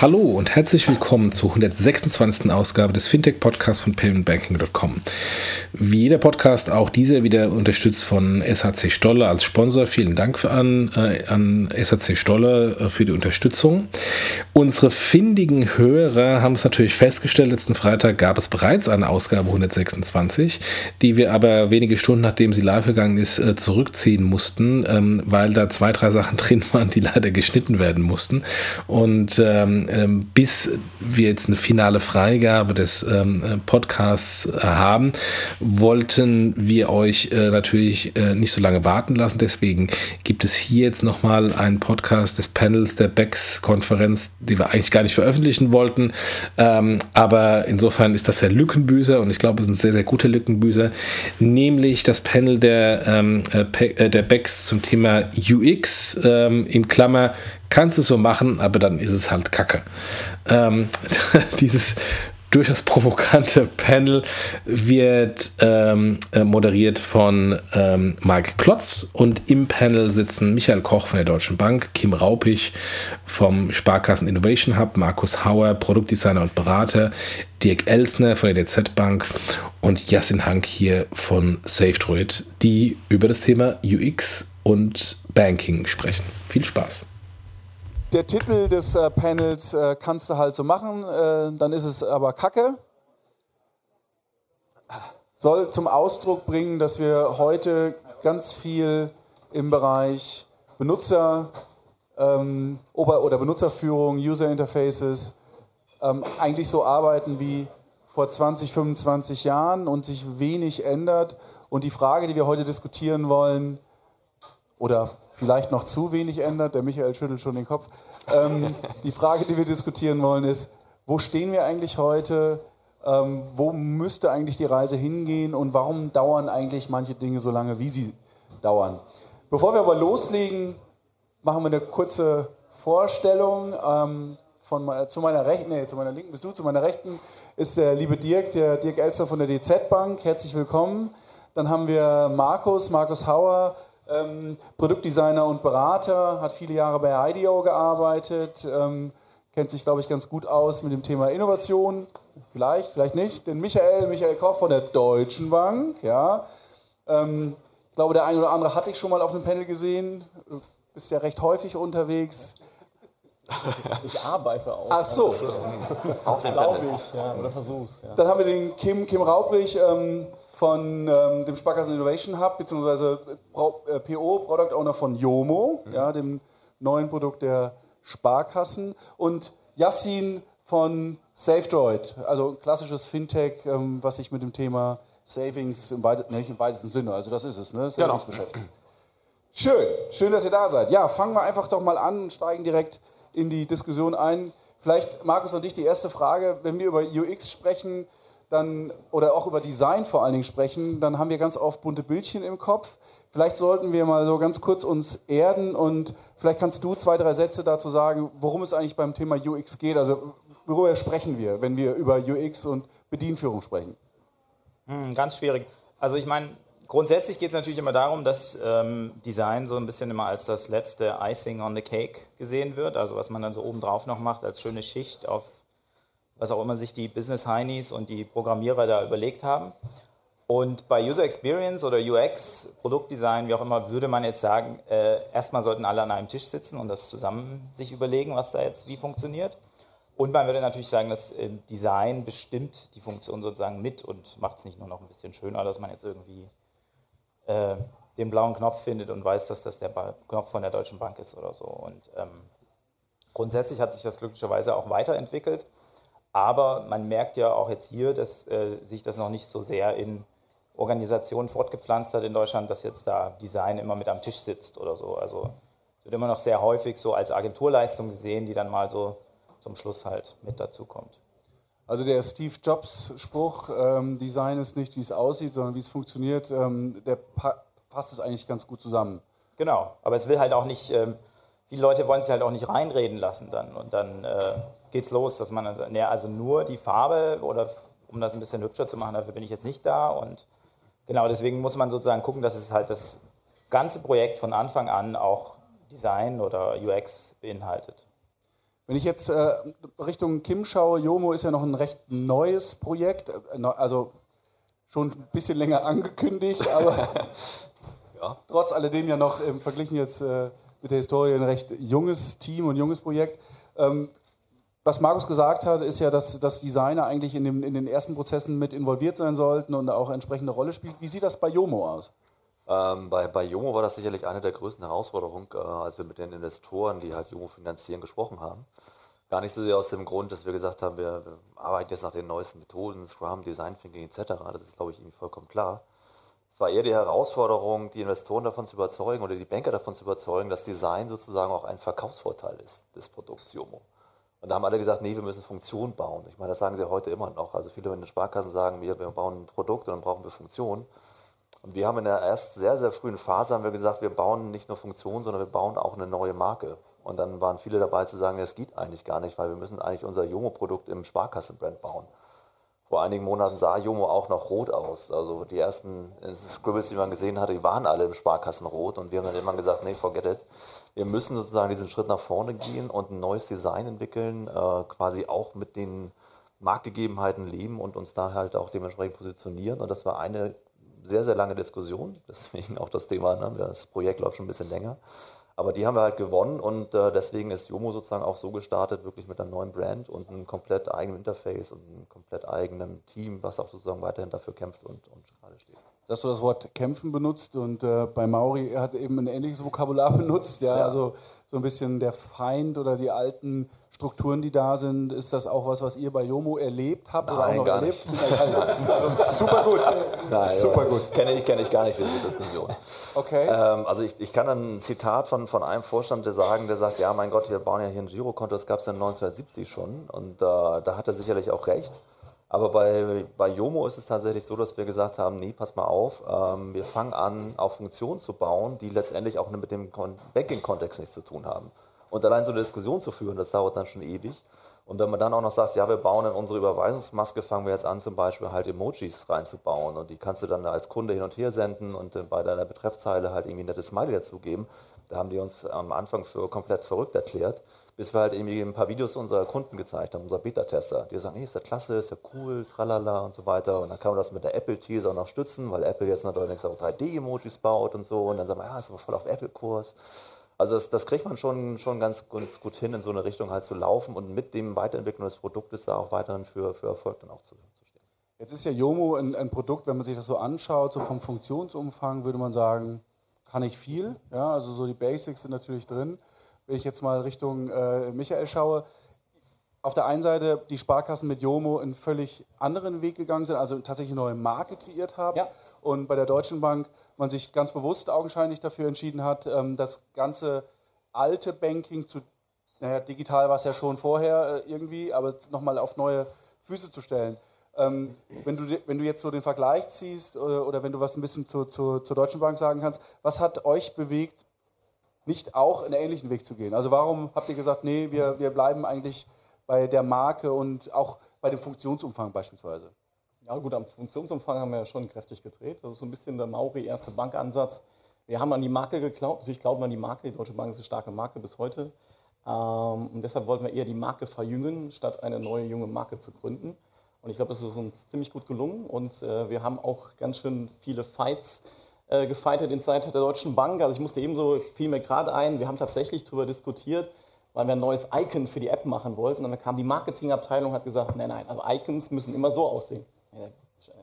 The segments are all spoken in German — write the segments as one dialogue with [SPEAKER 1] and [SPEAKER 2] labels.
[SPEAKER 1] Hallo und herzlich willkommen zur 126. Ausgabe des Fintech-Podcasts von paymentbanking.com. Wie jeder Podcast, auch dieser wieder unterstützt von SHC Stolle als Sponsor. Vielen Dank an, äh, an SHC Stolle äh, für die Unterstützung. Unsere findigen Hörer haben es natürlich festgestellt, letzten Freitag gab es bereits eine Ausgabe 126, die wir aber wenige Stunden nachdem sie live gegangen ist, äh, zurückziehen mussten, ähm, weil da zwei, drei Sachen drin waren, die leider geschnitten werden mussten. Und ähm, ähm, bis wir jetzt eine finale Freigabe des ähm, äh, Podcasts äh, haben, wollten wir euch äh, natürlich äh, nicht so lange warten lassen. Deswegen gibt es hier jetzt nochmal einen Podcast des Panels der BEX-Konferenz, die wir eigentlich gar nicht veröffentlichen wollten. Ähm, aber insofern ist das der Lückenbüßer und ich glaube, es ist ein sehr, sehr guter Lückenbüßer, nämlich das Panel der, ähm, äh, der BEX zum Thema UX ähm, in Klammer kannst es so machen, aber dann ist es halt Kacke. Ähm, dieses durchaus provokante Panel wird ähm, äh, moderiert von ähm, Mike Klotz und im Panel sitzen Michael Koch von der Deutschen Bank, Kim Raupich vom Sparkassen Innovation Hub, Markus Hauer, Produktdesigner und Berater, Dirk Elsner von der DZ Bank und Jasin Hank hier von SafeDroid, die über das Thema UX und Banking sprechen. Viel Spaß!
[SPEAKER 2] Der Titel des äh, Panels äh, kannst du halt so machen, äh, dann ist es aber Kacke. Soll zum Ausdruck bringen, dass wir heute ganz viel im Bereich Benutzer ähm, oder Benutzerführung, User Interfaces ähm, eigentlich so arbeiten wie vor 20, 25 Jahren und sich wenig ändert. Und die Frage, die wir heute diskutieren wollen, oder vielleicht noch zu wenig ändert. Der Michael schüttelt schon den Kopf. Ähm, die Frage, die wir diskutieren wollen, ist, wo stehen wir eigentlich heute? Ähm, wo müsste eigentlich die Reise hingehen und warum dauern eigentlich manche Dinge so lange, wie sie dauern? Bevor wir aber loslegen, machen wir eine kurze Vorstellung. Ähm, von, zu meiner rechten, nee, zu meiner linken bist du, zu meiner rechten ist der liebe Dirk, der Dirk Elster von der DZ Bank. Herzlich willkommen. Dann haben wir Markus, Markus Hauer, ähm, Produktdesigner und Berater, hat viele Jahre bei IDEO gearbeitet, ähm, kennt sich, glaube ich, ganz gut aus mit dem Thema Innovation. Vielleicht, vielleicht nicht. Den Michael, Michael Koch von der Deutschen Bank, ja. Ähm, ich glaube, der eine oder andere hatte ich schon mal auf einem Panel gesehen. Bist ja recht häufig unterwegs.
[SPEAKER 3] Ich arbeite auch.
[SPEAKER 2] Ach so.
[SPEAKER 3] Auch glaube ich, ja, oder versuch's. Ja.
[SPEAKER 2] Dann haben wir den Kim, Kim Raubrich, ähm, von ähm, dem Sparkassen Innovation Hub, beziehungsweise PO, äh, Product Owner von Yomo, mhm. ja, dem neuen Produkt der Sparkassen. Und Yassin von SafeDroid, also ein klassisches Fintech, ähm, was sich mit dem Thema Savings im, weit, nicht im weitesten Sinne, also das ist es, ne?
[SPEAKER 3] Genau.
[SPEAKER 2] Savings genau. beschäftigt. Schön, schön, dass ihr da seid. Ja, fangen wir einfach doch mal an und steigen direkt in die Diskussion ein. Vielleicht, Markus, an dich die erste Frage. Wenn wir über UX sprechen, dann, oder auch über Design vor allen Dingen sprechen, dann haben wir ganz oft bunte Bildchen im Kopf. Vielleicht sollten wir mal so ganz kurz uns erden und vielleicht kannst du zwei, drei Sätze dazu sagen, worum es eigentlich beim Thema UX geht. Also worüber sprechen wir, wenn wir über UX und Bedienführung sprechen?
[SPEAKER 3] Hm, ganz schwierig. Also ich meine, grundsätzlich geht es natürlich immer darum, dass ähm, Design so ein bisschen immer als das letzte Icing on the Cake gesehen wird. Also was man dann so obendrauf noch macht als schöne Schicht auf was auch immer sich die Business Heinis und die Programmierer da überlegt haben. Und bei User Experience oder UX, Produktdesign, wie auch immer, würde man jetzt sagen, äh, erstmal sollten alle an einem Tisch sitzen und das zusammen sich überlegen, was da jetzt wie funktioniert. Und man würde natürlich sagen, dass äh, Design bestimmt die Funktion sozusagen mit und macht es nicht nur noch ein bisschen schöner, dass man jetzt irgendwie äh, den blauen Knopf findet und weiß, dass das der Knopf von der Deutschen Bank ist oder so. Und ähm, grundsätzlich hat sich das glücklicherweise auch weiterentwickelt. Aber man merkt ja auch jetzt hier, dass äh, sich das noch nicht so sehr in Organisationen fortgepflanzt hat in Deutschland, dass jetzt da Design immer mit am Tisch sitzt oder so. Also es wird immer noch sehr häufig so als Agenturleistung gesehen, die dann mal so zum Schluss halt mit dazu kommt.
[SPEAKER 2] Also der Steve Jobs Spruch, ähm, Design ist nicht, wie es aussieht, sondern wie es funktioniert, ähm, der pa passt es eigentlich ganz gut zusammen.
[SPEAKER 3] Genau, aber es will halt auch nicht ähm, viele Leute wollen sich halt auch nicht reinreden lassen dann. Und dann äh, geht's los, dass man sagt, nee, also nur die Farbe oder um das ein bisschen hübscher zu machen, dafür bin ich jetzt nicht da. Und genau deswegen muss man sozusagen gucken, dass es halt das ganze Projekt von Anfang an auch Design oder UX beinhaltet.
[SPEAKER 2] Wenn ich jetzt äh, Richtung Kim schaue, Jomo ist ja noch ein recht neues Projekt, äh, also schon ein bisschen länger angekündigt, aber ja. trotz alledem ja noch im Verglichen jetzt äh, mit der Historie ein recht junges Team und junges Projekt. Ähm, was Markus gesagt hat, ist ja, dass, dass Designer eigentlich in, dem, in den ersten Prozessen mit involviert sein sollten und auch entsprechende Rolle spielt. Wie sieht das bei Jomo aus?
[SPEAKER 4] Ähm, bei, bei Jomo war das sicherlich eine der größten Herausforderungen, äh, als wir mit den Investoren, die halt Jomo finanzieren, gesprochen haben. Gar nicht so sehr aus dem Grund, dass wir gesagt haben, wir, wir arbeiten jetzt nach den neuesten Methoden, Scrum, Design Thinking etc. Das ist, glaube ich, irgendwie vollkommen klar. Es war eher die Herausforderung, die Investoren davon zu überzeugen oder die Banker davon zu überzeugen, dass Design sozusagen auch ein Verkaufsvorteil ist des Produkts Jomo. Und da haben alle gesagt, nee, wir müssen Funktion bauen. Ich meine, das sagen sie heute immer noch. Also viele in den Sparkassen sagen, wir, wir bauen ein Produkt und dann brauchen wir Funktion. Und wir haben in der erst sehr, sehr frühen Phase haben wir gesagt, wir bauen nicht nur Funktion, sondern wir bauen auch eine neue Marke. Und dann waren viele dabei zu sagen, es geht eigentlich gar nicht, weil wir müssen eigentlich unser Jomo-Produkt im Sparkassenbrand bauen. Vor einigen Monaten sah Jomo auch noch rot aus. Also die ersten Scribbles, die man gesehen hatte, die waren alle im Sparkassenrot. Und wir haben dann immer gesagt, nee, forget it. Wir müssen sozusagen diesen Schritt nach vorne gehen und ein neues Design entwickeln, äh, quasi auch mit den Marktgegebenheiten leben und uns da halt auch dementsprechend positionieren. Und das war eine sehr, sehr lange Diskussion. Deswegen auch das Thema, ne? das Projekt läuft schon ein bisschen länger. Aber die haben wir halt gewonnen und äh, deswegen ist Jomo sozusagen auch so gestartet, wirklich mit einem neuen Brand und einem komplett eigenen Interface und einem komplett eigenen Team, was auch sozusagen weiterhin dafür kämpft und, und gerade steht.
[SPEAKER 2] Dass du das Wort kämpfen benutzt und äh, bei Mauri er hat eben ein ähnliches Vokabular benutzt, ja, ja, also so ein bisschen der Feind oder die alten Strukturen, die da sind, ist das auch was, was ihr bei Jomo erlebt habt
[SPEAKER 4] Nein,
[SPEAKER 2] oder auch noch
[SPEAKER 4] gar
[SPEAKER 2] erlebt?
[SPEAKER 4] Nicht.
[SPEAKER 2] also, super gut.
[SPEAKER 4] Nein, super gut. Kenne ich, kenne ich gar nicht diese Diskussion.
[SPEAKER 2] Okay.
[SPEAKER 4] Ähm, also ich, ich kann ein Zitat von, von einem Vorstand sagen, der sagt, ja mein Gott, wir bauen ja hier ein Girokonto, das gab es ja 1970 schon und äh, da hat er sicherlich auch recht. Aber bei, bei Yomo ist es tatsächlich so, dass wir gesagt haben, nee, pass mal auf, ähm, wir fangen an, auch Funktionen zu bauen, die letztendlich auch mit dem Banking-Kontext nichts zu tun haben. Und allein so eine Diskussion zu führen, das dauert dann schon ewig. Und wenn man dann auch noch sagt, ja, wir bauen in unsere Überweisungsmaske, fangen wir jetzt an, zum Beispiel halt Emojis reinzubauen und die kannst du dann als Kunde hin und her senden und äh, bei deiner Betreffzeile halt irgendwie ein nettes Smiley dazugeben. Da haben die uns am Anfang für komplett verrückt erklärt bis wir halt irgendwie ein paar Videos unserer Kunden gezeigt haben, unserer Beta-Tester. Die sagen, nee, ist ja klasse, ist ja cool, tralala und so weiter. Und dann kann man das mit der Apple-Teaser noch stützen, weil Apple jetzt natürlich auch 3D-Emojis baut und so. Und dann sagen wir, ja, ist aber voll auf Apple-Kurs. Also das, das kriegt man schon, schon ganz, ganz gut hin, in so eine Richtung halt zu laufen und mit dem Weiterentwicklung des Produktes da auch weiterhin für, für Erfolg dann auch zu, zu stehen.
[SPEAKER 2] Jetzt ist ja Yomo ein, ein Produkt, wenn man sich das so anschaut, so vom Funktionsumfang würde man sagen, kann ich viel. Ja, also so die Basics sind natürlich drin wenn ich jetzt mal Richtung äh, Michael schaue, auf der einen Seite die Sparkassen mit Jomo einen völlig anderen Weg gegangen sind, also tatsächlich eine neue Marke kreiert haben. Ja. Und bei der Deutschen Bank man sich ganz bewusst augenscheinlich dafür entschieden hat, ähm, das ganze alte Banking zu, naja, digital war es ja schon vorher äh, irgendwie, aber nochmal auf neue Füße zu stellen. Ähm, wenn, du, wenn du jetzt so den Vergleich ziehst oder, äh, oder wenn du was ein bisschen zu, zu, zur Deutschen Bank sagen kannst, was hat euch bewegt, nicht auch einen ähnlichen Weg zu gehen? Also warum habt ihr gesagt, nee, wir, wir bleiben eigentlich bei der Marke und auch bei dem Funktionsumfang beispielsweise?
[SPEAKER 5] Ja gut, am Funktionsumfang haben wir ja schon kräftig gedreht. Das ist so ein bisschen der Mauri erste Bankansatz. Wir haben an die Marke geglaubt, also ich glaube an die Marke, die Deutsche Bank ist eine starke Marke bis heute. Ähm, und deshalb wollten wir eher die Marke verjüngen, statt eine neue junge Marke zu gründen. Und ich glaube, das ist uns ziemlich gut gelungen und äh, wir haben auch ganz schön viele Fights äh, gefeitet in Zeit der Deutschen Bank. Also ich musste ebenso, fiel mir gerade ein, wir haben tatsächlich darüber diskutiert, weil wir ein neues Icon für die App machen wollten. Und dann kam die Marketingabteilung und hat gesagt, nein, nein, aber Icons müssen immer so aussehen. Ja,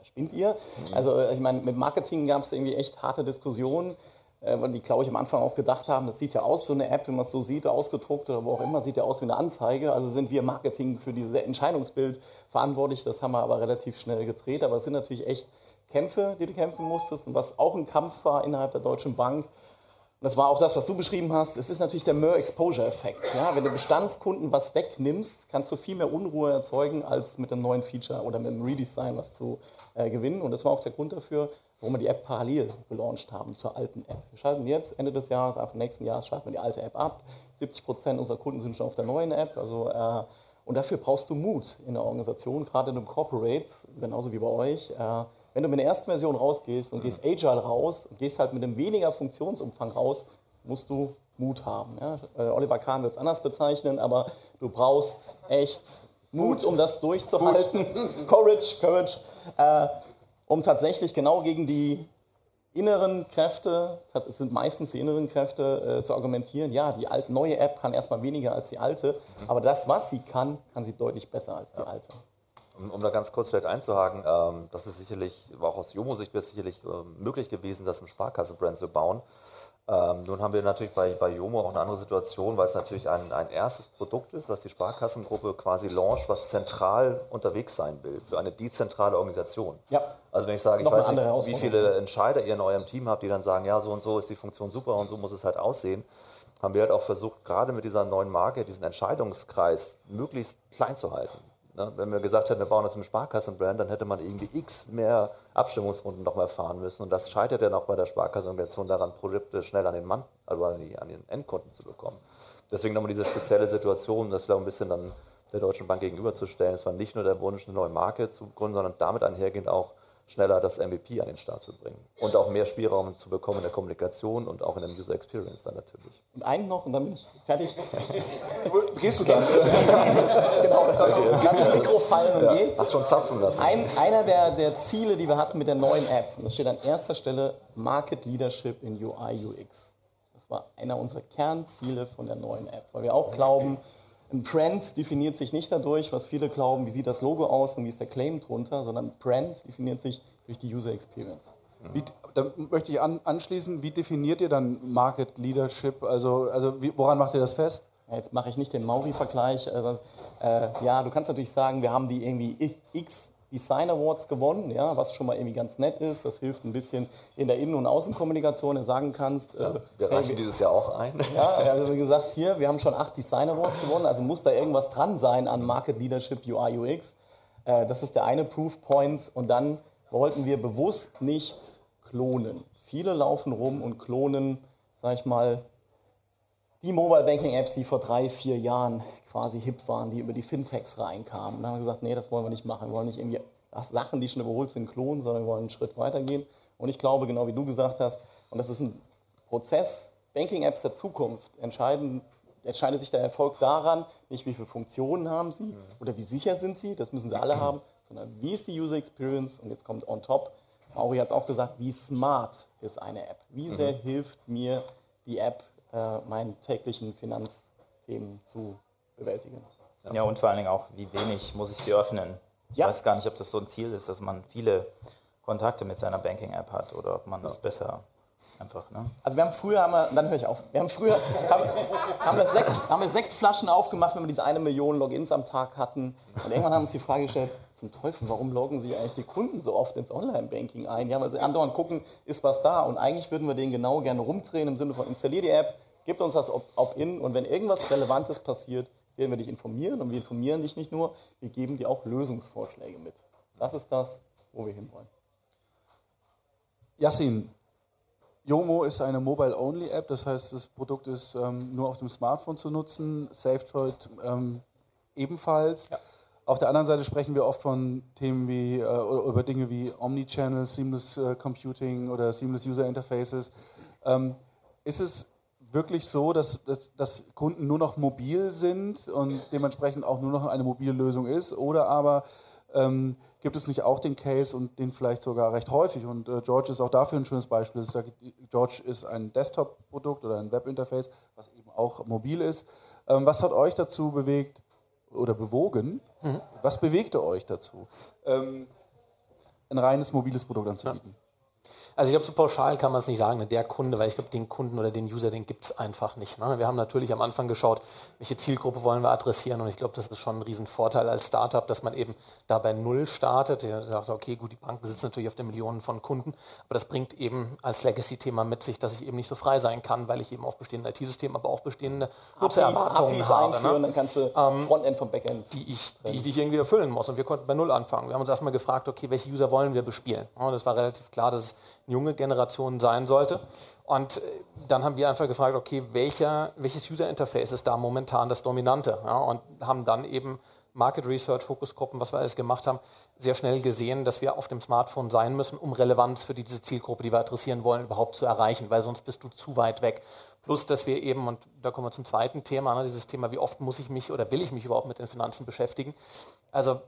[SPEAKER 5] spinnt ihr? Mhm. Also ich meine, mit Marketing gab es irgendwie echt harte Diskussionen, äh, weil die, glaube ich, am Anfang auch gedacht haben, das sieht ja aus, so eine App, wenn man es so sieht, ausgedruckt oder wo auch immer, sieht ja aus wie eine Anzeige. Also sind wir Marketing für dieses Entscheidungsbild verantwortlich. Das haben wir aber relativ schnell gedreht. Aber es sind natürlich echt Kämpfe, die du kämpfen musstest und was auch ein Kampf war innerhalb der Deutschen Bank. Und das war auch das, was du beschrieben hast. Es ist natürlich der Mer-Exposure-Effekt. Ja, wenn du Bestandskunden was wegnimmst, kannst du viel mehr Unruhe erzeugen, als mit einem neuen Feature oder mit einem Redesign was zu äh, gewinnen. Und das war auch der Grund dafür, warum wir die App parallel gelauncht haben zur alten App. Wir schalten jetzt Ende des Jahres, Anfang nächsten Jahres schalten wir die alte App ab. 70 Prozent unserer Kunden sind schon auf der neuen App. Also, äh, und dafür brauchst du Mut in der Organisation, gerade in einem Corporate, genauso wie bei euch. Äh, wenn du mit der ersten Version rausgehst und gehst agile raus und gehst halt mit einem weniger Funktionsumfang raus, musst du Mut haben. Ja? Äh, Oliver Kahn wird es anders bezeichnen, aber du brauchst echt Mut, um das durchzuhalten. Courage, Courage, äh, um tatsächlich genau gegen die inneren Kräfte, es sind meistens die inneren Kräfte, äh, zu argumentieren, ja, die alte, neue App kann erstmal weniger als die alte, aber das, was sie kann, kann sie deutlich besser als die alte.
[SPEAKER 4] Um, um, da ganz kurz vielleicht einzuhaken, ähm, das ist sicherlich, auch aus Jomo-Sicht sicherlich äh, möglich gewesen, das im Sparkassen-Brand zu bauen. Ähm, nun haben wir natürlich bei, bei Jomo auch eine andere Situation, weil es natürlich ein, ein erstes Produkt ist, was die Sparkassengruppe quasi launcht, was zentral unterwegs sein will, für eine dezentrale Organisation. Ja. Also wenn ich sage, ich weiß nicht, wie viele Entscheider ihr in eurem Team habt, die dann sagen, ja, so und so ist die Funktion super und so muss es halt aussehen, haben wir halt auch versucht, gerade mit dieser neuen Marke, diesen Entscheidungskreis möglichst klein zu halten. Ne? Wenn wir gesagt hätten, wir bauen das im Sparkassenbrand, dann hätte man irgendwie x mehr Abstimmungsrunden noch mal fahren müssen. Und das scheitert ja noch bei der Sparkassenorganisation daran, Produkte schnell an den Mann, also an, die, an den Endkunden zu bekommen. Deswegen nochmal diese spezielle Situation, das wäre ein bisschen dann der Deutschen Bank gegenüberzustellen. Es war nicht nur der Wunsch, eine neue Marke zu gründen, sondern damit einhergehend auch schneller das MVP an den Start zu bringen. Und auch mehr Spielraum zu bekommen in der Kommunikation und auch in der User Experience dann natürlich.
[SPEAKER 5] Und einen noch und dann bin ich fertig.
[SPEAKER 2] Gehst du dann?
[SPEAKER 5] genau, dann kann das Mikro fallen und ja, gehen.
[SPEAKER 4] Hast schon zapfen lassen.
[SPEAKER 5] Ein, einer der, der Ziele, die wir hatten mit der neuen App, und das steht an erster Stelle, Market Leadership in UI, UX. Das war einer unserer Kernziele von der neuen App, weil wir auch glauben, ein Brand definiert sich nicht dadurch, was viele glauben, wie sieht das Logo aus und wie ist der Claim drunter, sondern Brand definiert sich durch die User Experience.
[SPEAKER 2] Wie, da möchte ich an, anschließen, wie definiert ihr dann Market Leadership? Also, also wie, woran macht ihr das fest?
[SPEAKER 5] jetzt mache ich nicht den Mauri-Vergleich. Äh, äh, ja, du kannst natürlich sagen, wir haben die irgendwie X Design Awards gewonnen, ja, was schon mal irgendwie ganz nett ist. Das hilft ein bisschen in der Innen- und Außenkommunikation, wenn du sagen kannst.
[SPEAKER 4] Ja, äh, wir reichen hey, dieses Jahr auch ein.
[SPEAKER 5] Ja, also wie gesagt, hier, wir haben schon acht Design Awards gewonnen, also muss da irgendwas dran sein an Market Leadership UI UX. Äh, das ist der eine Proof Point. Und dann wollten wir bewusst nicht klonen. Viele laufen rum und klonen, sag ich mal, die Mobile Banking Apps, die vor drei, vier Jahren quasi hip waren, die über die Fintechs reinkamen. Da haben wir gesagt, nee, das wollen wir nicht machen. Wir wollen nicht irgendwie Sachen, die schon überholt sind, klonen, sondern wir wollen einen Schritt weitergehen. Und ich glaube, genau wie du gesagt hast, und das ist ein Prozess, Banking-Apps der Zukunft entscheiden, entscheidet sich der Erfolg daran, nicht wie viele Funktionen haben sie oder wie sicher sind sie, das müssen sie alle haben, sondern wie ist die User Experience und jetzt kommt on top, Mauri hat es auch gesagt, wie smart ist eine App, wie sehr mhm. hilft mir die App, äh, meinen täglichen Finanzthemen zu bewältigen.
[SPEAKER 3] Ja. ja. und vor allen Dingen auch, wie wenig muss ich sie öffnen. Ich ja. weiß gar nicht, ob das so ein Ziel ist, dass man viele Kontakte mit seiner Banking-App hat oder ob man das besser einfach. Ne?
[SPEAKER 5] Also wir haben früher, haben wir, dann höre ich auf, wir haben früher haben, haben, wir Sekt, haben wir Sektflaschen aufgemacht, wenn wir diese eine Million Logins am Tag hatten. Und irgendwann haben wir uns die Frage gestellt, zum Teufel, warum loggen sich eigentlich die Kunden so oft ins Online-Banking ein? Ja, weil sie andauernd gucken, ist was da. Und eigentlich würden wir den genau gerne rumdrehen im Sinne von installier die App, gib uns das Opt-in und wenn irgendwas Relevantes passiert, werden wir dich informieren und wir informieren dich nicht nur, wir geben dir auch Lösungsvorschläge mit. Das ist das, wo wir hinwollen.
[SPEAKER 2] Yassin, Yomo ist eine Mobile-Only-App, das heißt, das Produkt ist ähm, nur auf dem Smartphone zu nutzen, SafeDroid ähm, ebenfalls. Ja. Auf der anderen Seite sprechen wir oft von Themen wie, äh, über Dinge wie Omnichannel, Seamless äh, Computing oder Seamless User Interfaces. Ähm, ist es wirklich so, dass, dass, dass, Kunden nur noch mobil sind und dementsprechend auch nur noch eine mobile Lösung ist? Oder aber ähm, gibt es nicht auch den Case und den vielleicht sogar recht häufig? Und äh, George ist auch dafür ein schönes Beispiel. George ist ein Desktop-Produkt oder ein Webinterface, was eben auch mobil ist. Ähm, was hat euch dazu bewegt oder bewogen? Mhm. Was bewegte euch dazu, ähm, ein reines mobiles Produkt anzubieten? Ja.
[SPEAKER 6] Also ich glaube, so pauschal kann man es nicht sagen, ne, der Kunde, weil ich glaube, den Kunden oder den User, den gibt es einfach nicht. Ne? Wir haben natürlich am Anfang geschaut, welche Zielgruppe wollen wir adressieren und ich glaube, das ist schon ein Riesenvorteil als Startup, dass man eben da bei Null startet. Der sagt, okay, gut, die Banken sitzen natürlich auf den Millionen von Kunden, aber das bringt eben als Legacy-Thema mit sich, dass ich eben nicht so frei sein kann, weil ich eben auf bestehende IT-Systeme, aber auch bestehende Nutzererwartungen habe.
[SPEAKER 5] Einführen, ne? dann kannst du ähm, Frontend vom Backend.
[SPEAKER 6] Die ich, die, die ich irgendwie erfüllen muss und wir konnten bei Null anfangen. Wir haben uns erstmal gefragt, okay, welche User wollen wir bespielen? Und das war relativ klar, dass es junge Generation sein sollte. Und äh, dann haben wir einfach gefragt, okay, welcher, welches User Interface ist da momentan das Dominante? Ja, und haben dann eben Market Research, Fokusgruppen, was wir alles gemacht haben, sehr schnell gesehen, dass wir auf dem Smartphone sein müssen, um Relevanz für diese Zielgruppe, die wir adressieren wollen, überhaupt zu erreichen, weil sonst bist du zu weit weg. Plus, dass wir eben, und da kommen wir zum zweiten Thema, ne, dieses Thema, wie oft muss ich mich oder will ich mich überhaupt mit den Finanzen beschäftigen? Also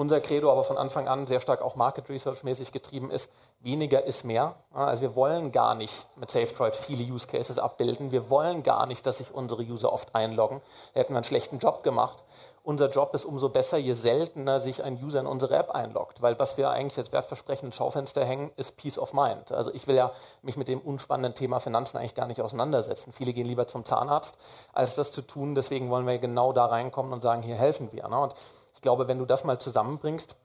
[SPEAKER 6] unser Credo aber von Anfang an sehr stark auch Market Research mäßig getrieben ist, weniger ist mehr. Also wir wollen gar nicht mit SafeDroid viele Use Cases abbilden. Wir wollen gar nicht, dass sich unsere User oft einloggen. Da hätten wir einen schlechten Job gemacht. Unser Job ist umso besser, je seltener sich ein User in unsere App einloggt. Weil was wir eigentlich als Wertversprechen ins Schaufenster hängen, ist Peace of Mind. Also ich will ja mich mit dem unspannenden Thema Finanzen eigentlich gar nicht auseinandersetzen. Viele gehen lieber zum Zahnarzt, als das zu tun. Deswegen wollen wir genau da reinkommen und sagen, hier helfen wir. Und ich glaube, wenn du das mal zusammenbringst,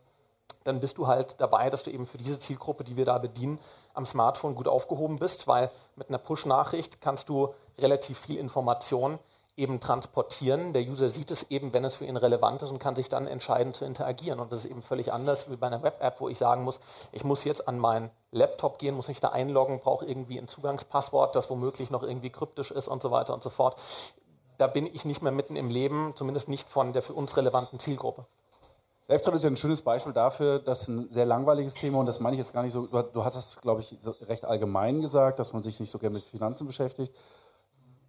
[SPEAKER 6] dann bist du halt dabei, dass du eben für diese Zielgruppe, die wir da bedienen, am Smartphone gut aufgehoben bist, weil mit einer Push-Nachricht kannst du relativ viel Information eben transportieren. Der User sieht es eben, wenn es für ihn relevant ist und kann sich dann entscheiden zu interagieren. Und das ist eben völlig anders wie bei einer Web-App, wo ich sagen muss, ich muss jetzt an meinen Laptop gehen, muss mich da einloggen, brauche irgendwie ein Zugangspasswort, das womöglich noch irgendwie kryptisch ist und so weiter und so fort da bin ich nicht mehr mitten im Leben, zumindest nicht von der für uns relevanten Zielgruppe.
[SPEAKER 2] Selftrade ist ja ein schönes Beispiel dafür, dass ein sehr langweiliges Thema, und das meine ich jetzt gar nicht so, du, hast das, glaube ich, recht allgemein gesagt, dass man sich nicht so gerne mit Finanzen beschäftigt.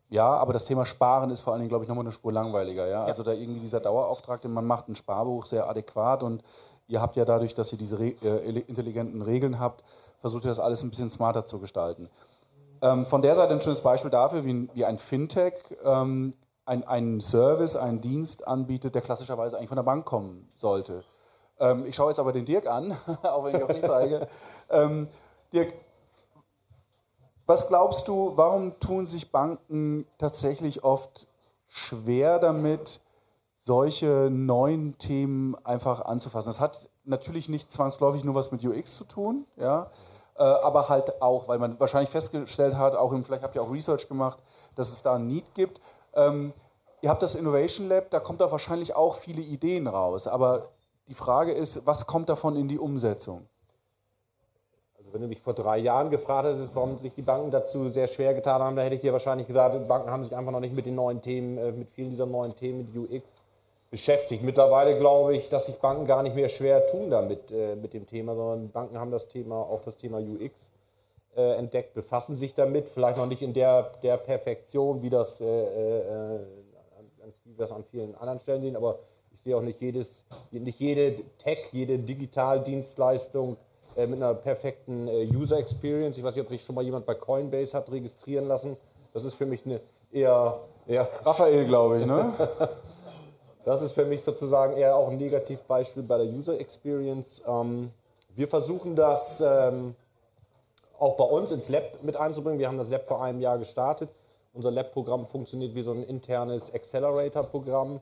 [SPEAKER 2] Ja, aber das Thema Sparen ist vor allen Dingen, glaube ich, nochmal eine Spur langweiliger. Ja? ja? Also da irgendwie dieser Dauerauftrag, den man macht, ein Sparbuch sehr adäquat und ihr habt ja dadurch, dass ihr diese Re äh, intelligenten Regeln habt, versucht ihr das alles ein bisschen smarter zu gestalten. Ähm, von der Seite ein schönes Beispiel dafür, wie, wie ein Fintech ähm, einen Service, einen Dienst anbietet, der klassischerweise eigentlich von der Bank kommen sollte. Ähm, ich schaue jetzt aber den Dirk an, auch wenn ich auf dich zeige. Ähm, Dirk, was glaubst du, warum tun sich Banken tatsächlich oft schwer damit, solche neuen Themen einfach anzufassen? Das hat natürlich nicht zwangsläufig nur was mit UX zu tun, ja, äh, aber halt auch, weil man wahrscheinlich festgestellt hat, auch im, vielleicht habt ihr auch Research gemacht, dass es da ein Need gibt. Ähm, ihr habt das Innovation Lab, da kommt da wahrscheinlich auch viele Ideen raus, aber die Frage ist, was kommt davon in die Umsetzung?
[SPEAKER 7] Wenn du mich vor drei Jahren gefragt hättest, warum sich die Banken dazu sehr schwer getan haben, da hätte ich dir wahrscheinlich gesagt, die Banken haben sich einfach noch nicht mit den neuen Themen, äh, mit vielen dieser neuen Themen, mit UX beschäftigt. Mittlerweile glaube ich, dass sich Banken gar nicht mehr schwer tun damit äh, mit dem Thema, sondern Banken haben das Thema, auch das Thema UX äh, entdeckt, befassen sich damit, vielleicht noch nicht in der, der Perfektion, wie das, äh wie es an vielen anderen Stellen sehen, aber ich sehe auch nicht jedes, nicht jede Tech, jede Digitaldienstleistung äh, mit einer perfekten äh, User Experience. Ich weiß nicht, ob sich schon mal jemand bei Coinbase hat registrieren lassen. Das ist für mich eine eher, eher
[SPEAKER 2] Raphael, glaube ich, ne?
[SPEAKER 7] Das ist für mich sozusagen eher auch ein Negativbeispiel bei der User Experience. Ähm, wir versuchen das ähm, auch bei uns ins Lab mit einzubringen. Wir haben das Lab vor einem Jahr gestartet. Unser Lab-Programm funktioniert wie so ein internes Accelerator-Programm.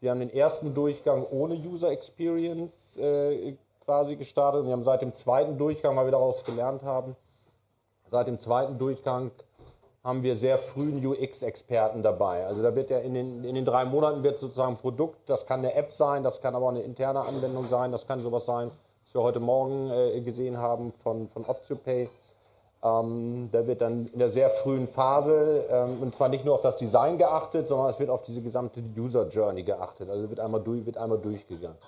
[SPEAKER 7] Wir haben den ersten Durchgang ohne User Experience äh, quasi gestartet. Und wir haben seit dem zweiten Durchgang, weil wir daraus gelernt haben, seit dem zweiten Durchgang haben wir sehr frühen UX-Experten dabei. Also da wird ja in den, in den drei Monaten wird sozusagen ein Produkt, das kann eine App sein, das kann aber auch eine interne Anwendung sein, das kann sowas sein, was wir heute Morgen äh, gesehen haben von, von OptioPay. Ähm, da wird dann in der sehr frühen Phase, ähm, und zwar nicht nur auf das Design geachtet, sondern es wird auf diese gesamte User Journey geachtet. Also wird einmal, durch, wird einmal durchgegangen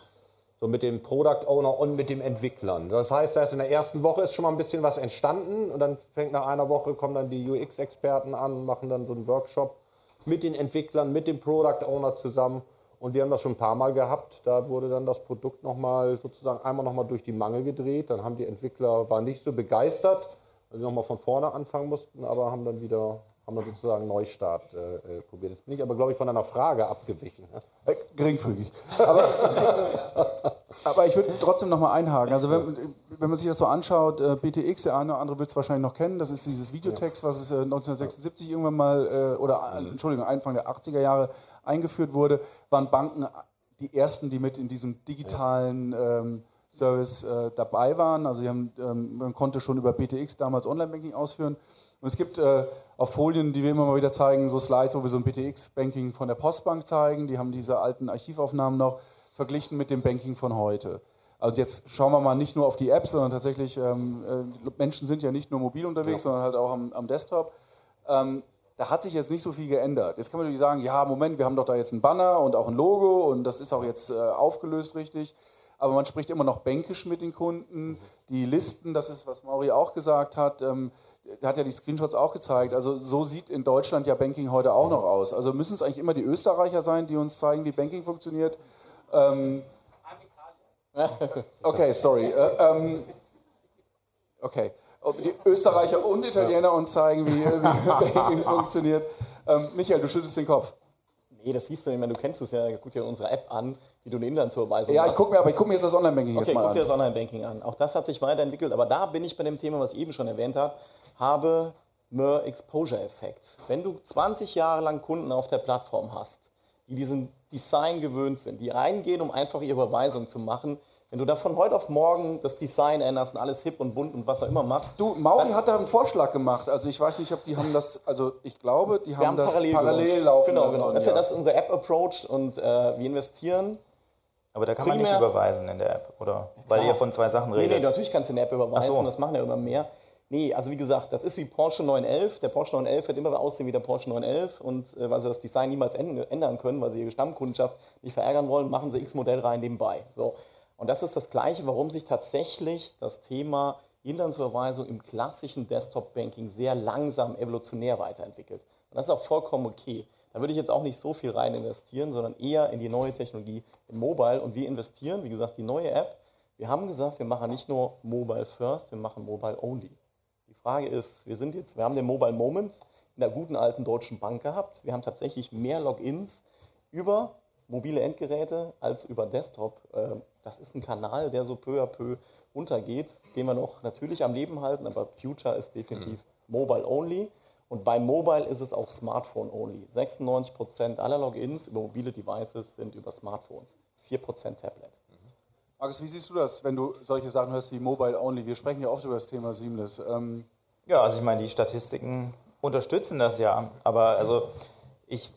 [SPEAKER 7] so mit dem Product Owner und mit dem Entwicklern. Das heißt, erst in der ersten Woche ist schon mal ein bisschen was entstanden und dann fängt nach einer Woche, kommen dann die UX-Experten an, machen dann so einen Workshop mit den Entwicklern, mit dem Product Owner zusammen. Und wir haben das schon ein paar Mal gehabt. Da wurde dann das Produkt nochmal sozusagen einmal nochmal durch die Mangel gedreht. Dann haben die Entwickler, waren nicht so begeistert, weil sie nochmal von vorne anfangen mussten, aber haben dann wieder haben wir sozusagen Neustart äh, äh, probiert. Jetzt bin ich aber, glaube ich, von einer Frage abgewichen.
[SPEAKER 2] Ne? Geringfügig. Aber, aber ich würde trotzdem noch mal einhaken. Also wenn, wenn man sich das so anschaut, äh, BTX, der eine oder andere wird es wahrscheinlich noch kennen, das ist dieses Videotext, was es äh, 1976 irgendwann mal, oder Entschuldigung, Anfang der 80er Jahre eingeführt wurde, waren Banken die ersten, die mit in diesem digitalen ähm, Service äh, dabei waren. Also haben, ähm, man konnte schon über BTX damals Online-Banking ausführen. Und es gibt äh, auf Folien, die wir immer mal wieder zeigen, so Slides, wo wir so ein BTX-Banking von der Postbank zeigen. Die haben diese alten Archivaufnahmen noch verglichen mit dem Banking von heute. Also jetzt schauen wir mal nicht nur auf die Apps, sondern tatsächlich, ähm, äh, Menschen sind ja nicht nur mobil unterwegs, ja. sondern halt auch am, am Desktop. Ähm, da hat sich jetzt nicht so viel geändert. Jetzt kann man natürlich sagen, ja, Moment, wir haben doch da jetzt ein Banner und auch ein Logo und das ist auch jetzt äh, aufgelöst richtig. Aber man spricht immer noch bänkisch mit den Kunden. Die Listen, das ist, was Mauri auch gesagt hat, ähm, hat ja die Screenshots auch gezeigt. Also so sieht in Deutschland ja Banking heute auch noch aus. Also müssen es eigentlich immer die Österreicher sein, die uns zeigen, wie Banking funktioniert. Ähm, okay, sorry. Äh, ähm, okay. Ob die Österreicher und Italiener uns zeigen, wie, wie Banking funktioniert. Ähm, Michael, du schüttelst den Kopf.
[SPEAKER 5] Nee, das siehst du nicht mehr. Du kennst es ja. Guck dir unsere App an, die du neben zur Weisung
[SPEAKER 2] Ja, ich gucke mir, aber ich gucke mir jetzt das Online-Banking
[SPEAKER 5] okay,
[SPEAKER 2] jetzt mal
[SPEAKER 5] guck
[SPEAKER 2] an.
[SPEAKER 5] dir das Online-Banking an. Auch das hat sich weiterentwickelt. Aber da bin ich bei dem Thema, was ich eben schon erwähnt habe, habe Mer Exposure Effekt. Wenn du 20 Jahre lang Kunden auf der Plattform hast, die diesen Design gewöhnt sind, die reingehen, um einfach ihre Überweisung zu machen, wenn du da von heute auf morgen das Design änderst und alles hip und bunt und was auch immer machst.
[SPEAKER 2] Du, Mauri hat da einen Vorschlag gemacht. Also ich weiß nicht, ob die haben das, also ich glaube, die haben,
[SPEAKER 5] haben
[SPEAKER 2] das
[SPEAKER 5] parallel,
[SPEAKER 2] parallel laufen
[SPEAKER 5] Genau, genau. Das ist ja das ist unser App-Approach und äh, wir investieren.
[SPEAKER 3] Aber da kann man
[SPEAKER 5] Primär-
[SPEAKER 3] nicht überweisen in der App, oder? Weil
[SPEAKER 5] Klar.
[SPEAKER 3] ihr von zwei Sachen
[SPEAKER 5] Nee,
[SPEAKER 3] redet.
[SPEAKER 5] nee, natürlich kannst du eine App überweisen,
[SPEAKER 3] so.
[SPEAKER 5] das machen ja immer mehr. Nee, also wie gesagt, das ist wie Porsche 911. Der Porsche 911 wird immer aussehen wie der Porsche 911 und äh, weil sie das Design niemals änd- ändern können, weil sie ihre Stammkundschaft nicht verärgern wollen, machen sie X-Modell rein nebenbei. So. Und das ist das Gleiche, warum sich tatsächlich das Thema Inlandsüberweisung im klassischen Desktop-Banking sehr langsam evolutionär weiterentwickelt. Und das ist auch vollkommen okay. Da würde ich jetzt auch nicht so viel rein investieren, sondern eher in die neue Technologie, in Mobile. Und wir investieren, wie gesagt, die neue App. Wir haben gesagt, wir machen nicht nur Mobile First, wir machen Mobile Only. Die Frage ist, wir sind jetzt, wir haben den Mobile Moment in der guten alten Deutschen Bank gehabt. Wir haben tatsächlich mehr Logins über mobile Endgeräte als über Desktop. Ähm, Das ist ein Kanal, der so peu à peu untergeht, den wir noch natürlich am Leben halten, aber Future ist definitiv Mobile Only. Und bei Mobile ist es auch Smartphone Only. 96% aller Logins über mobile Devices sind über Smartphones. 4% Tablet.
[SPEAKER 2] Markus, wie siehst du das, wenn du solche Sachen hörst wie Mobile Only? Wir sprechen ja oft über das Thema Seamless. Ähm,
[SPEAKER 3] Ja, also ich meine, die Statistiken unterstützen das ja. Aber also ich,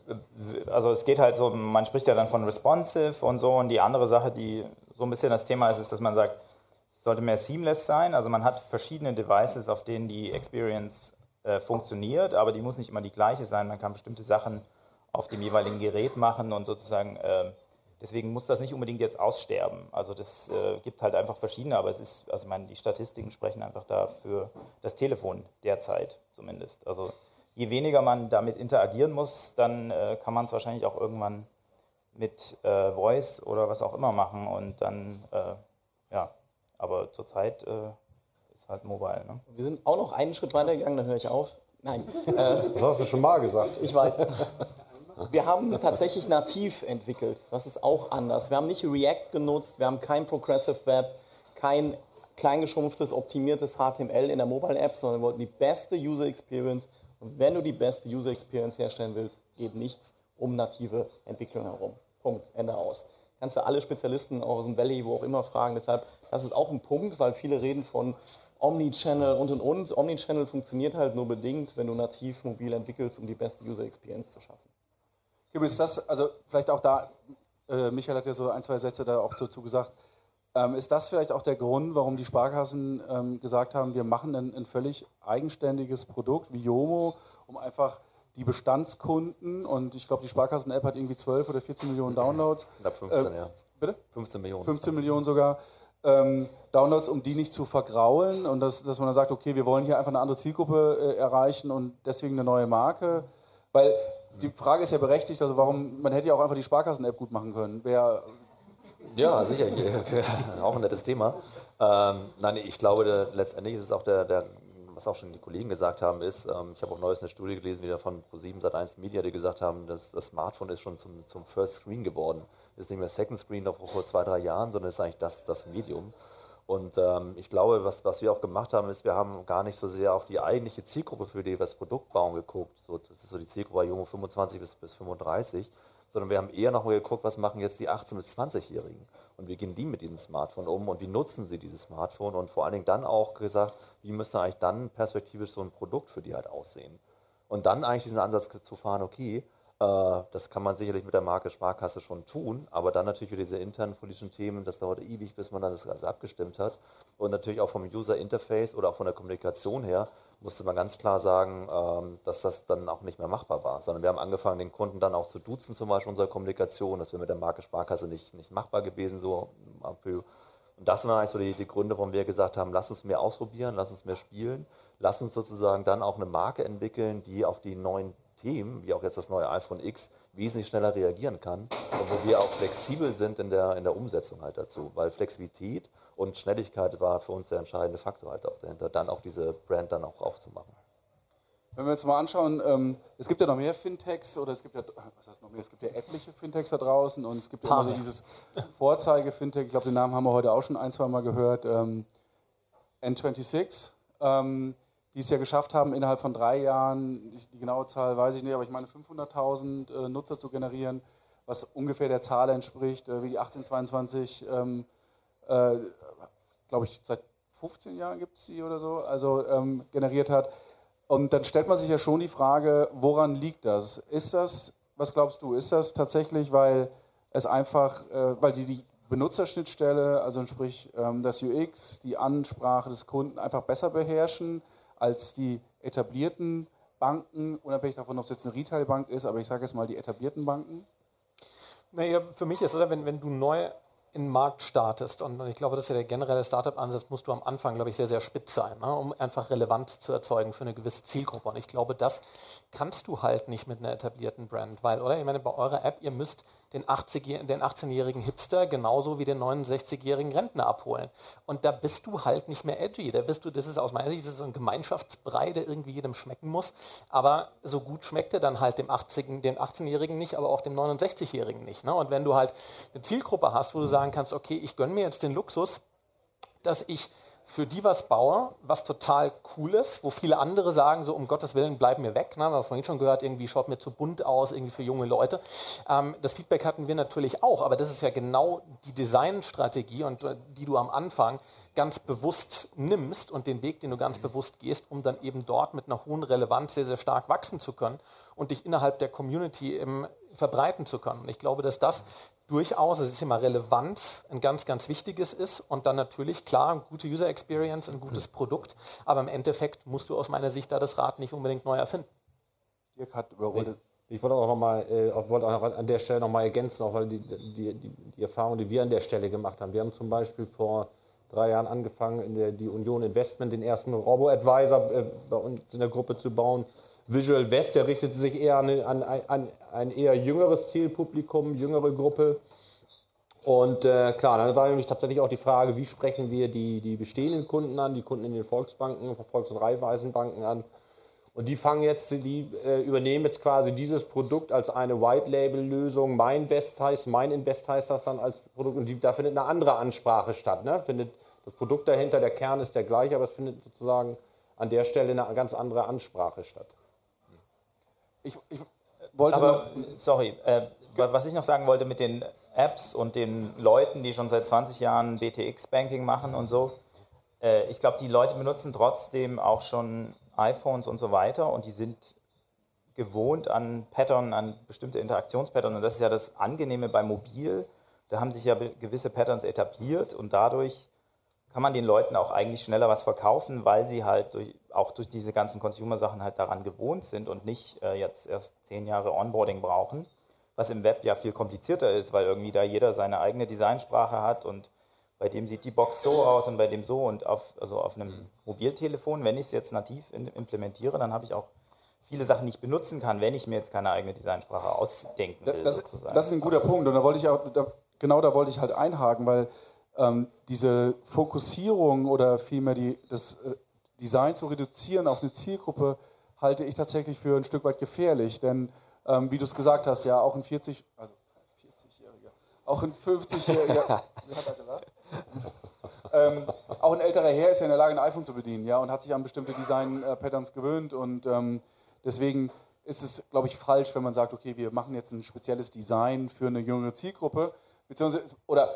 [SPEAKER 3] also es geht halt so, man spricht ja dann von responsive und so. Und die andere Sache, die so ein bisschen das Thema ist, ist, dass man sagt, es sollte mehr seamless sein. Also man hat verschiedene Devices, auf denen die Experience äh, funktioniert, aber die muss nicht immer die gleiche sein. Man kann bestimmte Sachen auf dem jeweiligen Gerät machen und sozusagen äh, Deswegen muss das nicht unbedingt jetzt aussterben. Also das äh, gibt halt einfach verschiedene, aber es ist, also ich meine, die Statistiken sprechen einfach da für das Telefon derzeit zumindest. Also je weniger man damit interagieren muss, dann äh, kann man es wahrscheinlich auch irgendwann mit äh, Voice oder was auch immer machen und dann, äh, ja, aber zurzeit äh, ist halt mobile. Ne?
[SPEAKER 5] Wir sind auch noch einen Schritt weiter gegangen, dann höre ich auf. Nein,
[SPEAKER 7] Das hast du schon mal gesagt.
[SPEAKER 5] ich weiß. Wir haben tatsächlich nativ entwickelt. Das ist auch anders. Wir haben nicht React genutzt, wir haben kein Progressive Web, kein kleingeschrumpftes, optimiertes HTML in der Mobile App, sondern wir wollten die beste User Experience. Und wenn du die beste User Experience herstellen willst, geht nichts um native Entwicklung herum. Punkt. Ende aus. Kannst du alle Spezialisten aus dem Valley, wo auch immer fragen. Deshalb, das ist auch ein Punkt, weil viele reden von Omnichannel und und und. Omnichannel funktioniert halt nur bedingt, wenn du nativ mobil entwickelst, um die beste User Experience zu schaffen.
[SPEAKER 2] Ist das, also vielleicht auch da, äh, Michael hat ja so ein, zwei Sätze da auch dazu gesagt, ähm, ist das vielleicht auch der Grund, warum die Sparkassen ähm, gesagt haben, wir machen ein, ein völlig eigenständiges Produkt wie Yomo, um einfach die Bestandskunden und ich glaube, die Sparkassen-App hat irgendwie 12 oder 14 Millionen Downloads.
[SPEAKER 4] Knapp 15,
[SPEAKER 2] Äh,
[SPEAKER 4] ja.
[SPEAKER 2] Bitte?
[SPEAKER 4] 15 Millionen.
[SPEAKER 2] 15 Millionen sogar. Ähm, Downloads, um die nicht zu vergraulen und dass, dass man dann sagt, okay, wir wollen hier einfach eine andere Zielgruppe äh, erreichen und deswegen eine neue Marke. Weil die Frage ist ja berechtigt, also warum, man hätte ja auch einfach die Sparkassen-App gut machen können. Wer,
[SPEAKER 4] Ja, sicher. auch ein nettes Thema. Ähm, nein, ich glaube, der, letztendlich ist es auch der, der, was auch schon die Kollegen gesagt haben, ist, ähm, ich habe auch neues eine Studie gelesen, wieder von Pro7 Sat1 Media, die gesagt haben, dass das Smartphone ist schon zum, zum First Screen geworden. Ist nicht mehr Second Screen noch vor zwei, drei Jahren, sondern ist eigentlich das, das Medium. Und ähm, ich glaube, was, was wir auch gemacht haben, ist, wir haben gar nicht so sehr auf die eigentliche Zielgruppe, für die wir das Produkt bauen, geguckt. So, das ist so die Zielgruppe junge 25 bis, bis 35, sondern wir haben eher nochmal geguckt, was machen jetzt die 18- bis 20-Jährigen und wie gehen die mit diesem Smartphone um und wie nutzen sie dieses Smartphone und vor allen Dingen dann auch gesagt, wie müsste eigentlich dann perspektivisch so ein Produkt für die halt aussehen. Und dann eigentlich diesen Ansatz zu fahren, okay, das kann man sicherlich mit der Marke Sparkasse schon tun, aber dann natürlich für diese internen politischen Themen, das dauert ewig, bis man dann das alles abgestimmt hat. Und natürlich auch vom User Interface oder auch von der Kommunikation her musste man ganz klar sagen, ähm, dass das dann auch nicht mehr machbar war, sondern wir haben angefangen, den Kunden dann auch zu duzen, zum Beispiel unserer Kommunikation. Das wäre mit der Marke Sparkasse nicht, nicht machbar gewesen, so. Und das waren eigentlich so die, die Gründe, warum wir gesagt haben, lass uns mehr ausprobieren, lass uns mehr spielen, lass uns sozusagen dann auch eine Marke entwickeln, die auf die neuen Themen, wie auch jetzt das neue iPhone X, wesentlich schneller reagieren kann und wo wir auch flexibel sind in der, in der Umsetzung halt dazu, weil Flexibilität und Schnelligkeit war für uns der entscheidende Faktor halt auch dahinter, dann auch diese Brand dann auch aufzumachen.
[SPEAKER 2] Wenn wir uns mal anschauen, ähm, es gibt ja noch mehr Fintechs oder es gibt ja, was heißt noch mehr, es gibt ja etliche Fintechs da draußen und es gibt ja immer so dieses Vorzeige-Fintech, ich glaube, den Namen haben wir heute auch schon ein, zwei Mal gehört, ähm, N26. Ähm, die es ja geschafft haben, innerhalb von drei Jahren, die genaue Zahl weiß ich nicht, aber ich meine 500.000 äh, Nutzer zu generieren, was ungefähr der Zahl entspricht, äh, wie die 1822, ähm, äh, glaube ich, seit 15 Jahren gibt es die oder so, also ähm, generiert hat. Und dann stellt man sich ja schon die Frage, woran liegt das? Ist das, was glaubst du, ist das tatsächlich, weil es einfach, äh, weil die, die Benutzerschnittstelle, also sprich ähm, das UX, die Ansprache des Kunden einfach besser beherrschen? Als die etablierten Banken, unabhängig davon, ob es jetzt eine Retailbank ist, aber ich sage jetzt mal die etablierten Banken?
[SPEAKER 6] Naja, für mich ist, oder, wenn, wenn du neu in den Markt startest, und ich glaube, das ist ja der generelle Startup-Ansatz, musst du am Anfang, glaube ich, sehr, sehr spitz sein, ne, um einfach Relevanz zu erzeugen für eine gewisse Zielgruppe. Und ich glaube, das kannst du halt nicht mit einer etablierten Brand, weil, oder? Ich meine, bei eurer App, ihr müsst den, 80, den 18-jährigen Hipster genauso wie den 69-jährigen Rentner abholen. Und da bist du halt nicht mehr edgy. Da bist du, das ist aus meiner Sicht ist ein Gemeinschaftsbrei, der irgendwie jedem schmecken muss. Aber so gut schmeckt er dann halt dem, 80, dem 18-jährigen nicht, aber auch dem 69-jährigen nicht. Ne? Und wenn du halt eine Zielgruppe hast, wo du sagen kannst, okay, ich gönne mir jetzt den Luxus, dass ich für die was baue, was total cool ist, wo viele andere sagen, so um Gottes Willen, bleib mir weg. Ne? Wir haben vorhin schon gehört, irgendwie schaut mir zu bunt aus, irgendwie für junge Leute. Ähm, das Feedback hatten wir natürlich auch, aber das ist ja genau die Designstrategie und äh, die du am Anfang ganz bewusst nimmst und den Weg, den du ganz bewusst gehst, um dann eben dort mit einer hohen Relevanz sehr, sehr stark wachsen zu können und dich innerhalb der Community im, verbreiten zu können. Und ich glaube, dass das durchaus, es ist immer Relevanz, ein ganz, ganz wichtiges ist und dann natürlich, klar, eine gute User Experience, ein gutes mhm. Produkt, aber im Endeffekt musst du aus meiner Sicht da das Rad nicht unbedingt neu erfinden.
[SPEAKER 7] Dirk hat überrollt. Ich wollte auch noch mal, äh, wollte auch an der Stelle noch mal ergänzen, auch weil die, die, die, die, Erfahrung, die wir an der Stelle gemacht haben. Wir haben zum Beispiel vor drei Jahren angefangen, in der, die Union Investment den ersten Robo-Advisor äh, bei uns in der Gruppe zu bauen. Visual West, der richtete sich eher an, an, an ein eher jüngeres Zielpublikum, jüngere Gruppe. Und äh, klar, dann war nämlich tatsächlich auch die Frage, wie sprechen wir die, die bestehenden Kunden an, die Kunden in den Volksbanken, Volks- und Raiffeisenbanken an. Und die fangen jetzt, die äh, übernehmen jetzt quasi dieses Produkt als eine White-Label-Lösung. Mein Invest heißt, mein Invest heißt das dann als Produkt. Und die, da findet eine andere Ansprache statt. Ne? Findet das Produkt dahinter, der Kern ist der gleiche, aber es findet sozusagen an der Stelle eine ganz andere Ansprache statt.
[SPEAKER 3] Ich, ich wollte Aber, noch, sorry, äh, was ich noch sagen wollte mit den Apps und den Leuten, die schon seit 20 Jahren BTX-Banking machen und so, äh, ich glaube, die Leute benutzen trotzdem auch schon iPhones und so weiter und die sind gewohnt an Pattern, an bestimmte Interaktionspattern und das ist ja das Angenehme bei Mobil. Da haben sich ja gewisse Patterns etabliert und dadurch kann man den Leuten auch eigentlich schneller was verkaufen, weil sie halt durch, auch durch diese ganzen Consumer-Sachen halt daran gewohnt sind und nicht äh, jetzt erst zehn Jahre Onboarding brauchen, was im Web ja viel komplizierter ist, weil irgendwie da jeder seine eigene Designsprache hat und bei dem sieht die Box so aus und bei dem so und auf, also auf einem mhm. Mobiltelefon, wenn ich es jetzt nativ in, implementiere, dann habe ich auch viele Sachen nicht benutzen kann, wenn ich mir jetzt keine eigene Designsprache ausdenken will.
[SPEAKER 2] Das, sozusagen. das ist ein guter Punkt und da wollte ich auch, da, genau da wollte ich halt einhaken, weil ähm, diese Fokussierung oder vielmehr die, das äh, Design zu reduzieren auf eine Zielgruppe halte ich tatsächlich für ein Stück weit gefährlich, denn ähm, wie du es gesagt hast, ja, auch ein 40, also 40-Jähriger, auch ein 50-Jähriger, wie hat er gesagt? ähm, auch ein älterer Herr ist ja in der Lage, ein iPhone zu bedienen, ja, und hat sich an bestimmte Design-Patterns gewöhnt und ähm, deswegen ist es, glaube ich, falsch, wenn man sagt, okay, wir machen jetzt ein spezielles Design für eine jüngere Zielgruppe, beziehungsweise, oder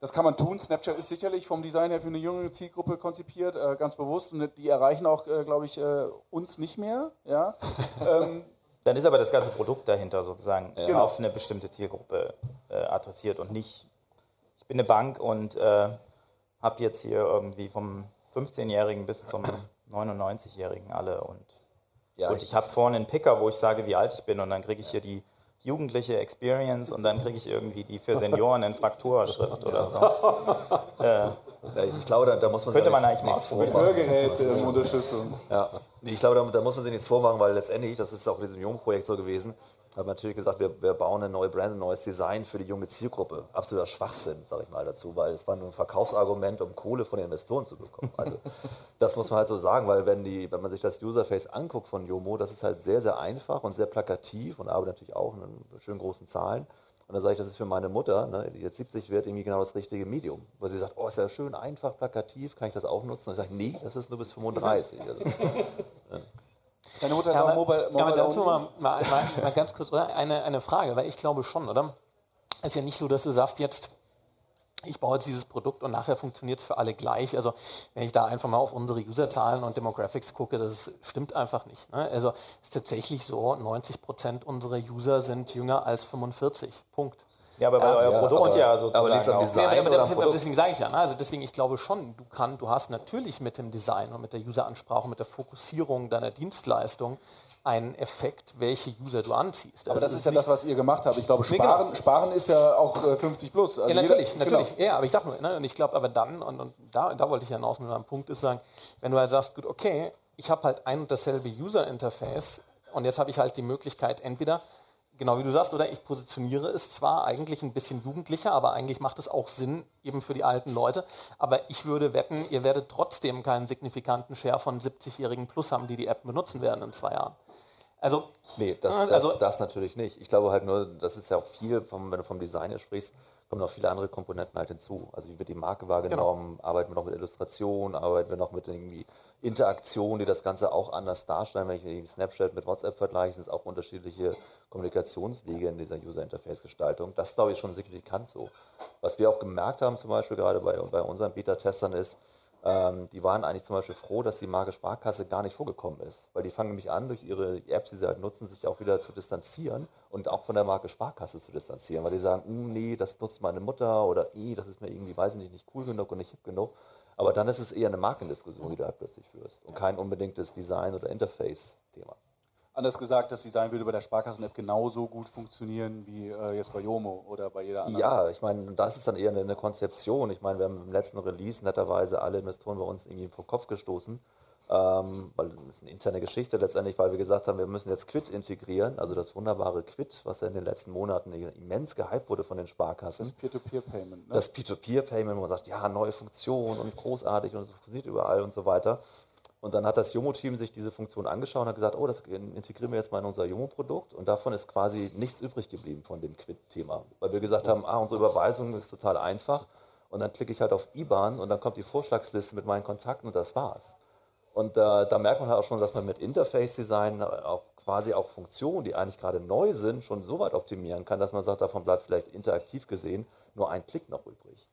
[SPEAKER 2] das kann man tun. Snapchat ist sicherlich vom Design her für eine jüngere Zielgruppe konzipiert, äh, ganz bewusst. Und die erreichen auch, äh, glaube ich, äh, uns nicht mehr. Ja? ähm,
[SPEAKER 3] Dann ist aber das ganze Produkt dahinter sozusagen äh, genau. auf eine bestimmte Zielgruppe äh, adressiert und nicht, ich bin eine Bank und äh, habe jetzt hier irgendwie vom 15-Jährigen bis zum 99-Jährigen alle und, ja, und ich habe vorne einen Picker, wo ich sage, wie alt ich bin und dann kriege ich hier die jugendliche Experience und dann kriege ich irgendwie die für Senioren in Frakturschrift oder so.
[SPEAKER 4] äh, ich glaube, da, da, muss man
[SPEAKER 3] könnte man eigentlich nichts
[SPEAKER 2] vormachen. Hörgeräte also, Unterstützung.
[SPEAKER 4] Ja, ich glaube, da, da, muss man sich nichts vormachen, weil letztendlich, das ist auch in diesem Jungprojekt so gewesen, haben natürlich gesagt, wir, wir, bauen eine neue Brand, ein neues Design für die junge Zielgruppe. Absoluter Schwachsinn, sage ich mal dazu, weil es war nur ein Verkaufsargument, um Kohle von den Investoren zu bekommen. Also das muss man halt so sagen, weil wenn die, wenn man sich das Userface anguckt von Yomo, das ist halt sehr, sehr einfach und sehr plakativ und arbeitet natürlich auch in schönen großen Zahlen. Und dann sage ich, das ist für meine Mutter, ne, die jetzt 70 wird, irgendwie genau das richtige Medium. Weil sie sagt, oh, ist ja schön einfach, plakativ, kann ich das auch nutzen? Und ich sage, nee, das ist nur bis 35. Also,
[SPEAKER 6] ja. Deine Mutter ist ja, auch Mobile, Mobile aber dazu mal, mal, mal, mal, ganz kurz oder? Eine, eine Frage, weil ich glaube schon, oder? Es ist ja nicht so, dass du sagst, jetzt, ich baue jetzt dieses Produkt und nachher funktioniert es für alle gleich. Also wenn ich da einfach mal auf unsere Userzahlen und Demographics gucke, das stimmt einfach nicht. Ne? Also es ist tatsächlich so, 90 Prozent unserer User sind jünger als 45. Punkt.
[SPEAKER 3] Ja, aber bei ja, euer Produkt aber, ja sozusagen.
[SPEAKER 6] Aber nicht am Design ja, aber deswegen, deswegen sage ich ja, ne? also deswegen, ich glaube schon, du kann, du hast natürlich mit dem Design und mit der Useransprache, mit der Fokussierung deiner Dienstleistung einen Effekt, welche User du anziehst.
[SPEAKER 2] Aber also das ist ja das, was ihr gemacht habt. Ich glaube, Sparen, nee, genau. Sparen ist ja auch 50 plus.
[SPEAKER 6] Also ja, natürlich, jeder, natürlich. Genau. Ja, aber ich sag nur, ne, und ich glaube, aber dann, und, und da, da wollte ich hinaus mit meinem Punkt ist sagen, wenn du halt sagst, gut, okay, ich habe halt ein und dasselbe User-Interface und jetzt habe ich halt die Möglichkeit, entweder genau wie du sagst, oder ich positioniere es zwar eigentlich ein bisschen jugendlicher, aber eigentlich macht es auch Sinn eben für die alten Leute. Aber ich würde wetten, ihr werdet trotzdem keinen signifikanten Share von 70-Jährigen plus haben, die die App benutzen werden in zwei Jahren.
[SPEAKER 4] Also, nee, das, das, also, das natürlich nicht. Ich glaube halt nur, das ist ja auch viel, vom, wenn du vom Design sprichst, kommen noch viele andere Komponenten halt hinzu. Also wie wird die Marke wahrgenommen, genau. arbeiten wir noch mit Illustration, arbeiten wir noch mit irgendwie Interaktion, die das Ganze auch anders darstellen. Wenn ich Snapchat mit WhatsApp vergleiche, sind es auch unterschiedliche Kommunikationswege in dieser User-Interface-Gestaltung. Das ist, glaube ich, schon signifikant so. Was wir auch gemerkt haben, zum Beispiel gerade bei, bei unseren Beta-Testern, ist, ähm, die waren eigentlich zum Beispiel froh, dass die Marke Sparkasse gar nicht vorgekommen ist. Weil die fangen nämlich an, durch ihre Apps, die sie halt nutzen, sich auch wieder zu distanzieren und auch von der Marke Sparkasse zu distanzieren. Weil die sagen, hm, nee, das nutzt meine Mutter oder eh, das ist mir irgendwie, weiß ich nicht, nicht cool genug und nicht hip genug. Aber dann ist es eher eine Markendiskussion, die du halt plötzlich führst und kein unbedingtes Design- oder Interface-Thema.
[SPEAKER 2] Anders gesagt, das Design würde bei der Sparkassen-App genauso gut funktionieren wie äh, jetzt bei Yomo oder bei jeder anderen.
[SPEAKER 4] Ja, ich meine, das ist dann eher eine, eine, Konzeption. Ich meine, wir haben im letzten Release netterweise alle Investoren bei uns irgendwie vor Kopf gestoßen, ähm, weil das ist eine interne Geschichte letztendlich, weil wir gesagt haben, wir müssen jetzt Quid integrieren, also das wunderbare Quid, was ja in den letzten Monaten immens gehypt wurde von den Sparkassen.
[SPEAKER 2] Das Peer-to-Peer-Payment.
[SPEAKER 4] Ne? Das Peer-to-Peer-Payment, wo man sagt, ja, neue Funktion und großartig und es funktioniert überall und so weiter. Und dann hat das Jomo-Team sich diese Funktion angeschaut und hat gesagt, oh, das integrieren wir jetzt mal in unser Jomo-Produkt. Und davon ist quasi nichts übrig geblieben von dem Quid-Thema. Weil wir gesagt haben, ah, unsere Überweisung ist total einfach. Und dann klicke ich halt auf IBAN und dann kommt die Vorschlagsliste mit meinen Kontakten und das war's. Und äh, da merkt man halt auch schon, dass man mit Interface-Design auch quasi auch Funktionen, die eigentlich gerade neu sind, schon so weit optimieren kann, dass man sagt, davon bleibt vielleicht interaktiv gesehen nur ein Klick noch übrig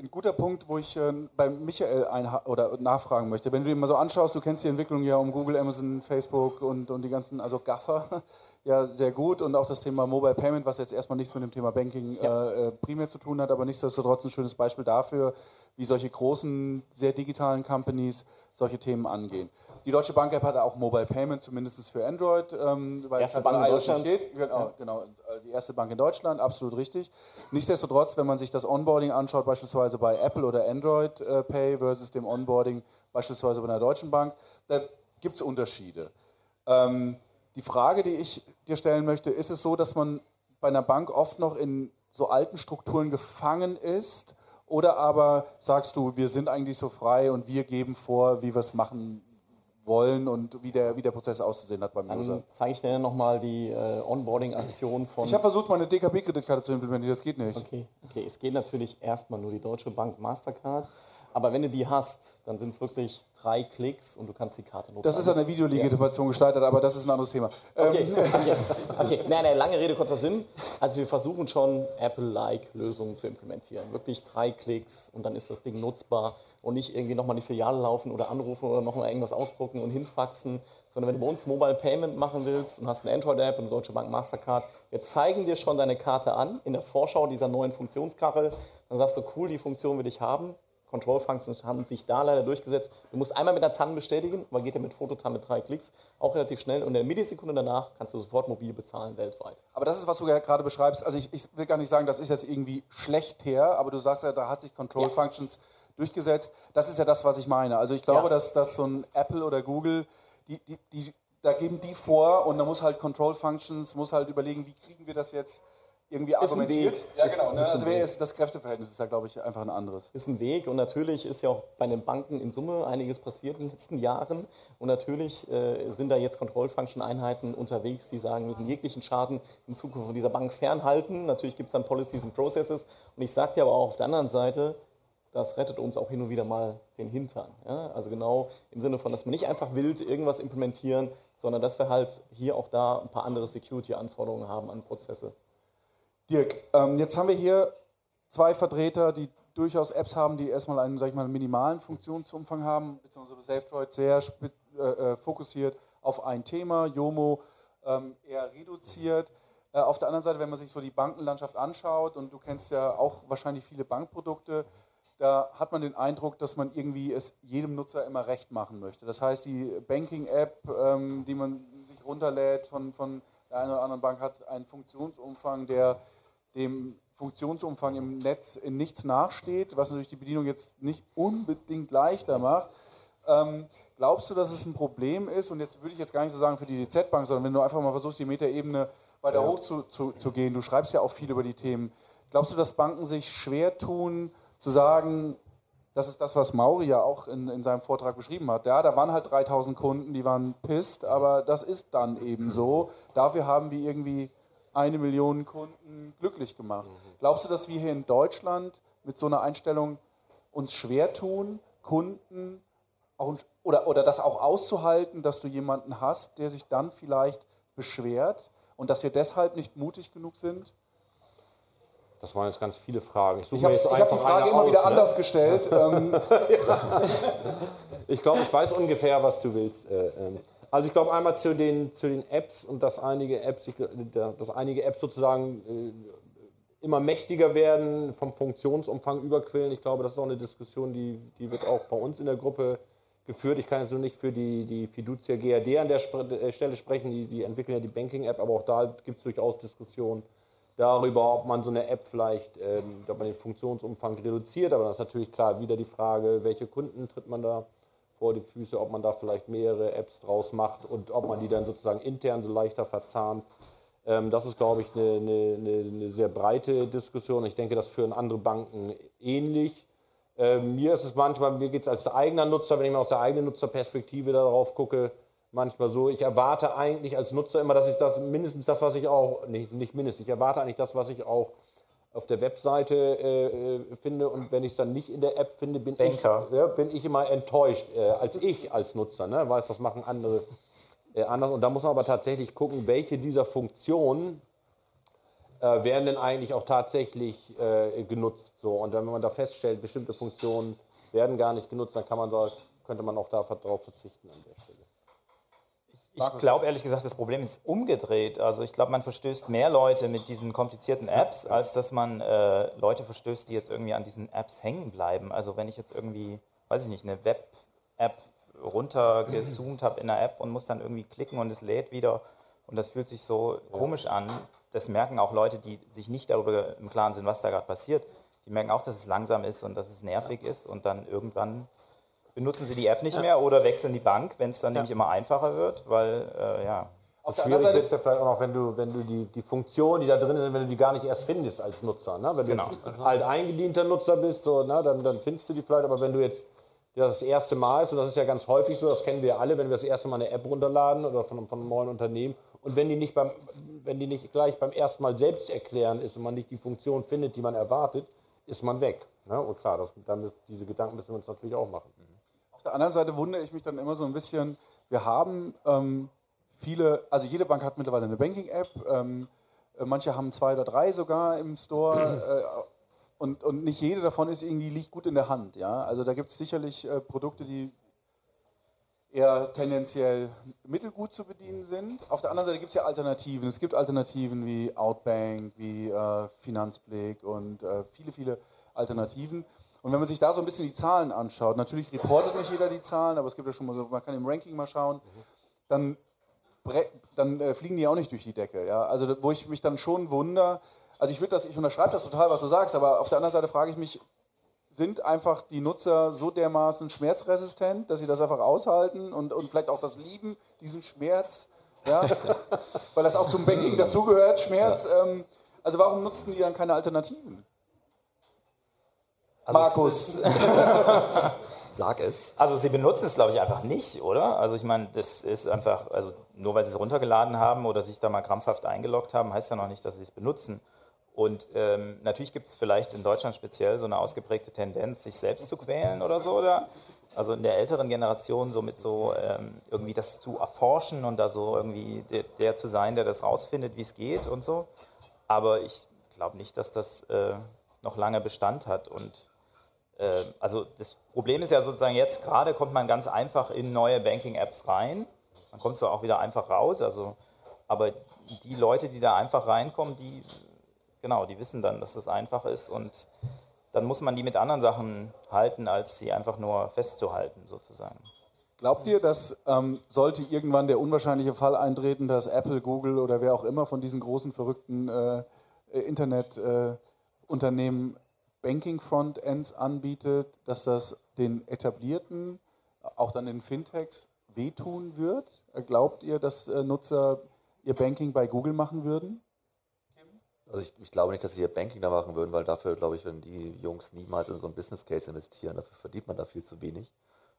[SPEAKER 2] ein guter Punkt, wo ich äh, bei Michael oder nachfragen möchte. Wenn du dir mal so anschaust, du kennst die Entwicklung ja um Google, Amazon, Facebook und, und die ganzen, also Gaffer, ja sehr gut und auch das Thema Mobile Payment, was jetzt erstmal nichts mit dem Thema Banking ja. äh, äh primär zu tun hat, aber nichtsdestotrotz ein schönes Beispiel dafür, wie solche großen, sehr digitalen Companies solche Themen angehen. Die Deutsche Bank App hat auch Mobile Payment, zumindest für Android, ähm, weil erste es halt Bank in Deutschland steht. Genau, ja. genau, die erste Bank in Deutschland, absolut richtig. Nichtsdestotrotz, wenn man sich das Onboarding anschaut, beispielsweise bei Apple oder Android äh, Pay versus dem Onboarding beispielsweise bei einer Deutschen Bank, da gibt es Unterschiede. Ähm, die Frage, die ich dir stellen möchte, ist es so, dass man bei einer Bank oft noch in so alten Strukturen gefangen ist? Oder aber sagst du, wir sind eigentlich so frei und wir geben vor, wie wir es machen wollen und wie der, wie der Prozess auszusehen hat beim User.
[SPEAKER 5] Dann zeige ich dir nochmal die äh, Onboarding-Aktion von.
[SPEAKER 2] Ich habe versucht, meine DKB-Kreditkarte zu implementieren, das geht nicht.
[SPEAKER 5] Okay, okay, es geht natürlich erstmal nur die Deutsche Bank Mastercard. Aber wenn du die hast, dann sind es wirklich drei Klicks und du kannst die Karte nutzen.
[SPEAKER 2] Das ist an der Videolegitimation gescheitert, aber das ist ein anderes Thema.
[SPEAKER 5] Okay,
[SPEAKER 2] Ähm,
[SPEAKER 5] okay. okay. Nein, nein, lange Rede, kurzer Sinn. Also wir versuchen schon Apple-like Lösungen zu implementieren. Wirklich drei Klicks und dann ist das Ding nutzbar und nicht irgendwie nochmal in die Filiale laufen oder anrufen oder nochmal irgendwas ausdrucken und hinfaxen, sondern wenn du bei uns Mobile Payment machen willst und hast eine Android-App und eine Deutsche Bank Mastercard, wir zeigen dir schon deine Karte an in der Vorschau dieser neuen Funktionskachel. Dann sagst du, cool, die Funktion will ich haben. Control Functions haben sich da leider durchgesetzt. Du musst einmal mit der TAN bestätigen, aber geht ja mit Fototan mit drei Klicks auch relativ schnell und in der Millisekunde danach kannst du sofort mobil bezahlen weltweit.
[SPEAKER 2] Aber das ist, was du ja gerade beschreibst. Also ich, ich will gar nicht sagen, das ist jetzt irgendwie schlecht her, aber du sagst ja, da hat sich Control
[SPEAKER 5] Ja.
[SPEAKER 2] Functions durchgesetzt. Das ist ja das, was ich meine. Also ich glaube,
[SPEAKER 5] Ja.
[SPEAKER 2] dass, dass so ein Apple oder Google, die, die, die, da geben die vor und da muss halt Control Functions, muss halt überlegen, wie kriegen wir das jetzt irgendwie
[SPEAKER 5] ein
[SPEAKER 2] argumentiert.
[SPEAKER 5] Weg.
[SPEAKER 2] Ja,
[SPEAKER 5] Ist-
[SPEAKER 2] genau. Ne?
[SPEAKER 5] ist ein
[SPEAKER 2] Also
[SPEAKER 5] Weg.
[SPEAKER 2] ist, das Kräfteverhältnis ist ja, glaube ich, einfach ein anderes.
[SPEAKER 5] ist ein Weg und natürlich ist ja auch bei den Banken in Summe einiges passiert in den letzten Jahren und natürlich äh, sind da jetzt Control-Function-Einheiten unterwegs, die sagen, wir müssen jeglichen Schaden in Zukunft von dieser Bank fernhalten. Natürlich gibt es dann Policies und Processes und ich sage dir aber auch auf der anderen Seite, das rettet uns auch hin und wieder mal den Hintern. Ja? Also genau im Sinne von, dass wir nicht einfach wild irgendwas implementieren, sondern dass wir halt hier auch da ein paar andere Security-Anforderungen haben an Prozesse.
[SPEAKER 2] Dirk, ähm, jetzt haben wir hier zwei Vertreter, die durchaus Apps haben, die erstmal einen, sag ich mal, minimalen Funktionsumfang haben, beziehungsweise SafeDroid sehr äh, äh, fokussiert auf ein Thema, Yomo ähm, eher reduziert. Äh, auf der anderen Seite, wenn man sich so die Bankenlandschaft anschaut, und du kennst ja auch wahrscheinlich viele Bankprodukte, da hat man den Eindruck, dass man irgendwie es jedem Nutzer immer recht machen möchte. Das heißt, die Banking-App, ähm, die man sich runterlädt von, von der einen oder anderen Bank, hat einen Funktionsumfang, der dem Funktionsumfang im Netz in nichts nachsteht, was natürlich die Bedienung jetzt nicht unbedingt leichter macht. Ähm, glaubst du, dass es ein Problem ist? Und jetzt würde ich jetzt gar nicht so sagen für die DZ-Bank, sondern wenn du einfach mal versuchst, die Metaebene weiter hoch zu, zu, zu gehen, du schreibst ja auch viel über die Themen. Glaubst du, dass Banken sich schwer tun, zu sagen, das ist das, was Mauri ja auch in, in seinem Vortrag beschrieben hat. Ja, da waren halt 3000 Kunden, die waren pisst, aber das ist dann eben so. Dafür haben wir irgendwie eine Million Kunden glücklich gemacht. Glaubst du, dass wir hier in Deutschland mit so einer Einstellung uns schwer tun, Kunden auch, oder, oder das auch auszuhalten, dass du jemanden hast, der sich dann vielleicht beschwert und dass wir deshalb nicht mutig genug sind?
[SPEAKER 7] Das waren jetzt ganz viele Fragen.
[SPEAKER 2] Ich
[SPEAKER 7] mir
[SPEAKER 2] habe hab die Frage immer wieder
[SPEAKER 7] aus, ne?
[SPEAKER 2] anders gestellt. ähm,
[SPEAKER 7] Ich glaube, ich weiß ungefähr, was du willst. Äh, ähm. Also ich glaube einmal zu den, zu den Apps und dass einige Apps, ich, dass einige Apps sozusagen äh, immer mächtiger werden, vom Funktionsumfang überquillen. Ich glaube, das ist auch eine Diskussion, die, die wird auch bei uns in der Gruppe geführt. Ich kann jetzt nur nicht für die, die Fiducia GAD an der Spre äh, Stelle sprechen, die, die entwickeln ja die Banking-App, aber auch da gibt es durchaus Diskussionen darüber, ob man so eine App vielleicht, ähm, ob man den Funktionsumfang reduziert. Aber das ist natürlich klar wieder die Frage, welche Kunden tritt man da vor die Füße, ob man da vielleicht mehrere Apps draus macht und ob man die dann sozusagen intern so leichter verzahnt. Ähm, das ist, glaube ich, eine, eine, eine, sehr breite Diskussion. Ich denke, das führen andere Banken ähnlich. Ähm, mir ist es manchmal, mir geht es als eigener Nutzer, wenn ich mal aus der eigenen Nutzerperspektive darauf gucke, manchmal so, ich erwarte eigentlich als Nutzer immer, dass ich das mindestens das, was ich auch, nicht, nicht mindestens, ich erwarte eigentlich das, was ich auch auf der Webseite äh, äh, finde und wenn ich es dann nicht in der App finde, bin, ich, ja, bin ich immer enttäuscht, äh, als ich als Nutzer, ne? weiß, das machen andere äh, anders und da muss man aber tatsächlich gucken, welche dieser Funktionen äh, werden denn eigentlich auch tatsächlich äh, genutzt. So. Und wenn man da feststellt, bestimmte Funktionen werden gar nicht genutzt, dann kann man da, könnte man auch darauf verzichten an der Stelle.
[SPEAKER 3] Ich glaube ehrlich gesagt, das Problem ist umgedreht. Also ich glaube, man verstößt mehr Leute mit diesen komplizierten Apps, als dass man äh, Leute verstößt, die jetzt irgendwie an diesen Apps hängen bleiben. Also wenn ich jetzt irgendwie, weiß ich nicht, eine Web-App runtergezoomt habe in der App und muss dann irgendwie klicken und es lädt wieder und das fühlt sich so komisch an. Das merken auch Leute, die sich nicht darüber im Klaren sind, was da gerade passiert. Die merken auch, dass es langsam ist und dass es nervig ist und dann irgendwann benutzen sie die App nicht mehr oder wechseln die Bank, wenn es dann nämlich immer einfacher wird, weil äh, ja.
[SPEAKER 2] auf der
[SPEAKER 7] Schwierig wird es ja vielleicht auch noch, wenn du, wenn du die, die Funktion, die da drin sind, wenn du die gar nicht erst findest als Nutzer. Ne? Wenn du
[SPEAKER 3] Genau.
[SPEAKER 7] jetzt alt eingedienter Nutzer bist, so, ne? dann, dann findest du die vielleicht, aber wenn du jetzt das das erste Mal ist, und das ist ja ganz häufig so, das kennen wir alle, wenn wir das erste Mal eine App runterladen oder von, von einem neuen Unternehmen und wenn die, nicht beim, wenn die nicht gleich beim ersten Mal selbst erklären ist und man nicht die Funktion findet, die man erwartet, ist man weg. Ne? Und klar, das, dann, diese Gedanken müssen wir uns natürlich auch machen.
[SPEAKER 2] Auf der anderen Seite wundere ich mich dann immer so ein bisschen, wir haben ähm, viele, also jede Bank hat mittlerweile eine Banking-App, ähm, äh, manche haben zwei oder drei sogar im Store äh, und, und nicht jede davon ist irgendwie, liegt gut in der Hand. Ja? Also da gibt es sicherlich äh, Produkte, die eher tendenziell mittelgut zu bedienen sind. Auf der anderen Seite gibt es ja Alternativen. Es gibt Alternativen wie Outbank, wie äh, Finanzblick und äh, viele, viele Alternativen. Und wenn man sich da so ein bisschen die Zahlen anschaut, natürlich reportet nicht jeder die Zahlen, aber es gibt ja schon mal so, man kann im Ranking mal schauen, dann, dann äh, fliegen die auch nicht durch die Decke. Ja? Also wo ich mich dann schon wundere, also ich würde das, ich unterschreibe das total, was du sagst, aber auf der anderen Seite frage ich mich, sind einfach die Nutzer so dermaßen schmerzresistent, dass sie das einfach aushalten und, und vielleicht auch das lieben, diesen Schmerz, ja? weil das auch zum Banking dazugehört, Schmerz. Ähm, also warum nutzten die dann keine Alternativen?
[SPEAKER 3] Also
[SPEAKER 2] Markus.
[SPEAKER 4] Sag es.
[SPEAKER 3] Also sie benutzen es, glaube ich, einfach nicht, oder? Also ich meine, das ist einfach, also nur weil sie es runtergeladen haben oder sich da mal krampfhaft eingeloggt haben, heißt ja noch nicht, dass sie es benutzen. Und ähm, natürlich gibt es vielleicht in Deutschland speziell so eine ausgeprägte Tendenz, sich selbst zu quälen oder so. Oder? Also in der älteren Generation so mit so ähm, irgendwie das zu erforschen und da so irgendwie der, der zu sein, der das rausfindet, wie es geht und so. Aber ich glaube nicht, dass das äh, noch lange Bestand hat. Und also das Problem ist ja sozusagen jetzt gerade kommt man ganz einfach in neue Banking-Apps rein. Man kommt zwar auch wieder einfach raus, also aber die Leute, die da einfach reinkommen, die genau, die wissen dann, dass es einfach ist und dann muss man die mit anderen Sachen halten, als sie einfach nur festzuhalten, sozusagen.
[SPEAKER 2] Glaubt ihr, dass ähm, sollte irgendwann der unwahrscheinliche Fall eintreten, dass Apple, Google oder wer auch immer von diesen großen verrückten äh, Internetunternehmen äh, Banking-Frontends anbietet, dass das den etablierten, auch dann den Fintechs, wehtun wird? Glaubt ihr, dass äh, Nutzer ihr Banking bei Google machen würden?
[SPEAKER 4] Also ich, ich, glaube nicht, dass sie ihr Banking da machen würden, weil dafür, glaube ich, wenn die Jungs niemals in so ein Business Case investieren, dafür verdient man da viel zu wenig.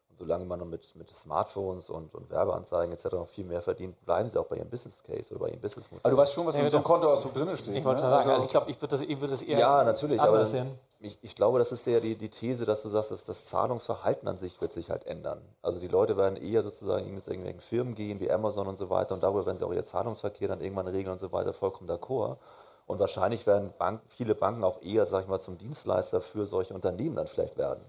[SPEAKER 4] Und solange man mit, mit Smartphones und, und Werbeanzeigen etc. noch viel mehr verdient, bleiben sie auch bei ihrem Business Case oder bei ihrem Business Modell.
[SPEAKER 2] Aber du weißt schon, was ja, in so einem Konto aus so drin steht.
[SPEAKER 6] Ich wollte ne? sagen, also, ich glaube, ich würde das, würd das eher
[SPEAKER 4] Ja, natürlich, aber sehen. Ich, ich, glaube, das ist ja die, die These, dass du sagst, dass das Zahlungsverhalten an sich wird sich halt ändern. Also die Leute werden eher sozusagen mit irgendwelchen Firmen gehen, wie Amazon und so weiter, und darüber werden sie auch ihr Zahlungsverkehr dann irgendwann regeln und so weiter, vollkommen d'accord. Und wahrscheinlich werden Bank, viele Banken auch eher, sag ich mal, zum Dienstleister für solche Unternehmen dann vielleicht werden.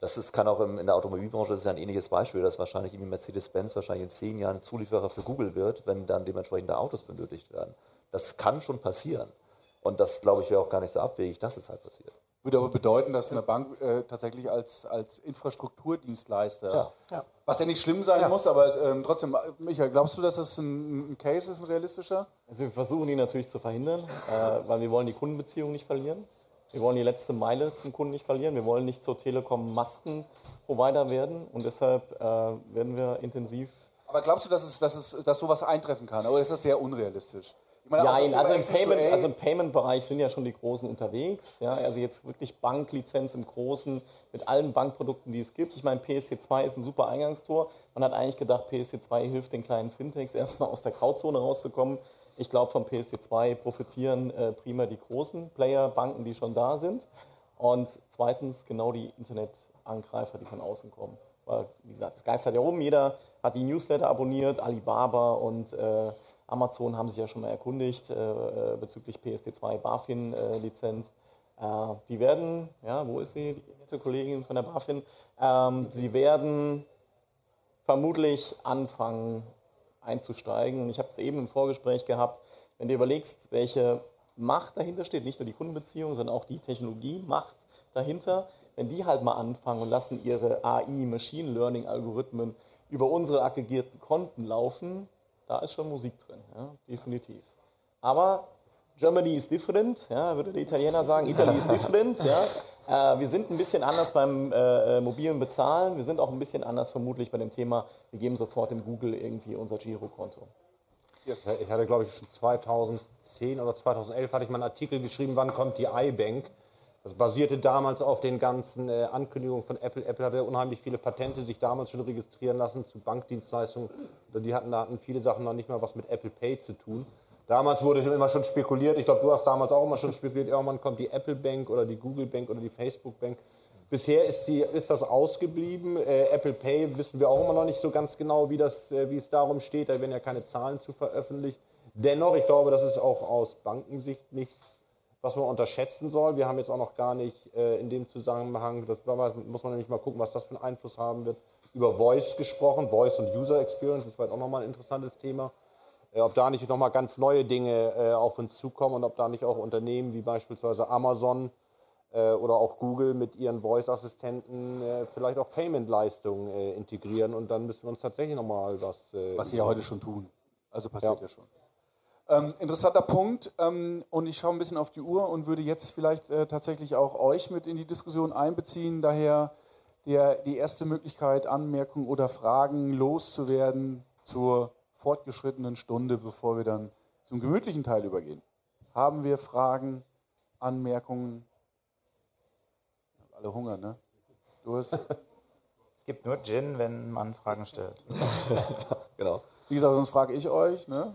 [SPEAKER 4] Das ist, kann auch im, in der Automobilbranche, das ist ja ein ähnliches Beispiel, dass wahrscheinlich Mercedes-Benz wahrscheinlich in zehn Jahren Zulieferer für Google wird, wenn dann dementsprechend da Autos benötigt werden. Das kann schon passieren. Und das, glaube ich, wäre auch gar nicht so abwegig, dass es halt passiert.
[SPEAKER 2] Würde aber bedeuten, dass eine Bank äh, tatsächlich als, als Infrastrukturdienstleister, ja. Ja. was ja nicht schlimm sein ja. muss, aber ähm, trotzdem, Michael, glaubst du, dass das ein, ein, Case ist, ein realistischer?
[SPEAKER 5] Also wir versuchen ihn natürlich zu verhindern, äh, weil wir wollen die Kundenbeziehung nicht verlieren. Wir wollen die letzte Meile zum Kunden nicht verlieren. Wir wollen nicht zur Telekom Maskenprovider werden und deshalb äh, werden wir intensiv.
[SPEAKER 2] Aber glaubst du, dass, es, dass, es, dass sowas eintreffen kann? Oder ist das sehr unrealistisch?
[SPEAKER 5] Meine, ja, also im, Payment, also im Payment-Bereich sind ja schon die Großen unterwegs. Ja, also jetzt wirklich Banklizenz im Großen mit allen Bankprodukten, die es gibt. Ich meine, PSD2 ist ein super Eingangstor. Man hat eigentlich gedacht, PSD2 hilft den kleinen Fintechs erstmal aus der Grauzone rauszukommen. Ich glaube, vom PSD2 profitieren äh, prima die großen Player, Banken, die schon da sind. Und zweitens genau die Internetangreifer, die von außen kommen. Weil, wie gesagt, das Geist hat ja oben. Jeder hat die Newsletter abonniert, Alibaba und äh, Amazon haben sich ja schon mal erkundigt äh, äh bezüglich PSD2 BaFin-Lizenz. Äh, die werden, ja, wo ist die, die nette Kollegin von der BaFin? Ähm, sie werden vermutlich anfangen einzusteigen. Und ich habe es eben im Vorgespräch gehabt, wenn du überlegst, welche Macht dahinter steht, nicht nur die Kundenbeziehung, sondern auch die Technologiemacht dahinter, wenn die halt mal anfangen und lassen ihre AI, Machine Learning Algorithmen über unsere aggregierten Konten laufen, da ist schon Musik drin, ja, definitiv. Aber Germany is different, ja, würde der Italiener sagen, Italy is different. Ja. Äh, wir sind ein bisschen anders beim äh, mobilen Bezahlen, wir sind auch ein bisschen anders vermutlich bei dem Thema, wir geben sofort im Google irgendwie unser Girokonto.
[SPEAKER 7] Ich hatte, glaube ich, schon 2010 oder 2011 hatte ich mal einen Artikel geschrieben, wann kommt die iBank. Das basierte damals auf den ganzen äh, Ankündigungen von Apple. Apple hatte unheimlich viele Patente sich damals schon registrieren lassen zu Bankdienstleistungen. Die hatten, da hatten viele Sachen noch nicht mal was mit Apple Pay zu tun. Damals wurde immer schon spekuliert, ich glaube, du hast damals auch immer schon spekuliert, irgendwann kommt die Apple Bank oder die Google Bank oder die Facebook Bank. Bisher ist, sie, ist das ausgeblieben. Äh, Apple Pay wissen wir auch immer noch nicht so ganz genau, wie, das, äh, wie es darum steht. Da werden ja keine Zahlen zu veröffentlicht. Dennoch, ich glaube, das ist auch aus Bankensicht nichts, was man unterschätzen soll. Wir haben jetzt auch noch gar nicht äh, in dem Zusammenhang, das muss man nämlich mal gucken, was das für einen Einfluss haben wird, über Voice gesprochen. Voice und User Experience ist vielleicht auch nochmal ein interessantes Thema. Äh, ob da nicht nochmal ganz neue Dinge äh, auf uns zukommen und ob da nicht auch Unternehmen wie beispielsweise Amazon äh, oder auch Google mit ihren Voice-Assistenten äh, vielleicht auch Payment-Leistungen äh, integrieren und dann müssen wir uns tatsächlich nochmal was.
[SPEAKER 5] Äh, was sie ja heute schon tun. Also passiert ja, ja schon.
[SPEAKER 2] Ähm, interessanter Punkt. Ähm, und ich schaue ein bisschen auf die Uhr und würde jetzt vielleicht äh, tatsächlich auch euch mit in die Diskussion einbeziehen. Daher der, die erste Möglichkeit, Anmerkungen oder Fragen loszuwerden zur fortgeschrittenen Stunde, bevor wir dann zum gemütlichen Teil übergehen. Haben wir Fragen, Anmerkungen? alle Hunger, ne? Durst.
[SPEAKER 3] Es gibt nur Gin, wenn man Fragen stellt.
[SPEAKER 2] genau. Wie gesagt, sonst frage ich euch, ne?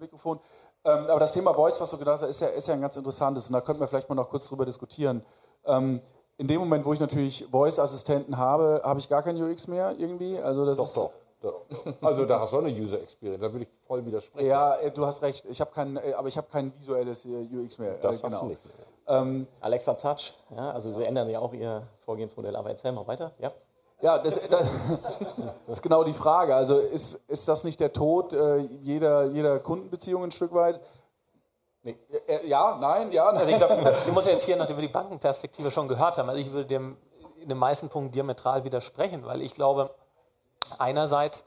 [SPEAKER 2] Mikrofon. Ähm, aber das Thema Voice, was du gedacht hast, ist ja, ist ja ein ganz interessantes und da könnten wir vielleicht mal noch kurz drüber diskutieren. Ähm, in dem Moment, wo ich natürlich Voice-Assistenten habe, habe ich gar kein UX mehr irgendwie. Also das
[SPEAKER 7] doch,
[SPEAKER 2] ist,
[SPEAKER 7] doch. Also da hast du eine User Experience, da würde ich voll widersprechen.
[SPEAKER 2] Ja, äh, du hast recht. Ich habe kein, äh, aber ich habe kein visuelles äh, UX mehr.
[SPEAKER 5] Das genau. hast du nicht mehr. Ähm, Alexa Touch, ja, also sie ändern ja auch ihr Vorgehensmodell, aber erzähl mal weiter. Ja,
[SPEAKER 2] ja das, das, ist genau die Frage. Also ist, ist das nicht der Tod äh, jeder, jeder Kundenbeziehung ein Stück weit? Nee. Ja, nein, ja. Nein.
[SPEAKER 6] Also ich glaube, du musst ja jetzt hier noch über die Bankenperspektive schon gehört haben. Also ich würde dem in den meisten Punkten diametral widersprechen, weil ich glaube, einerseits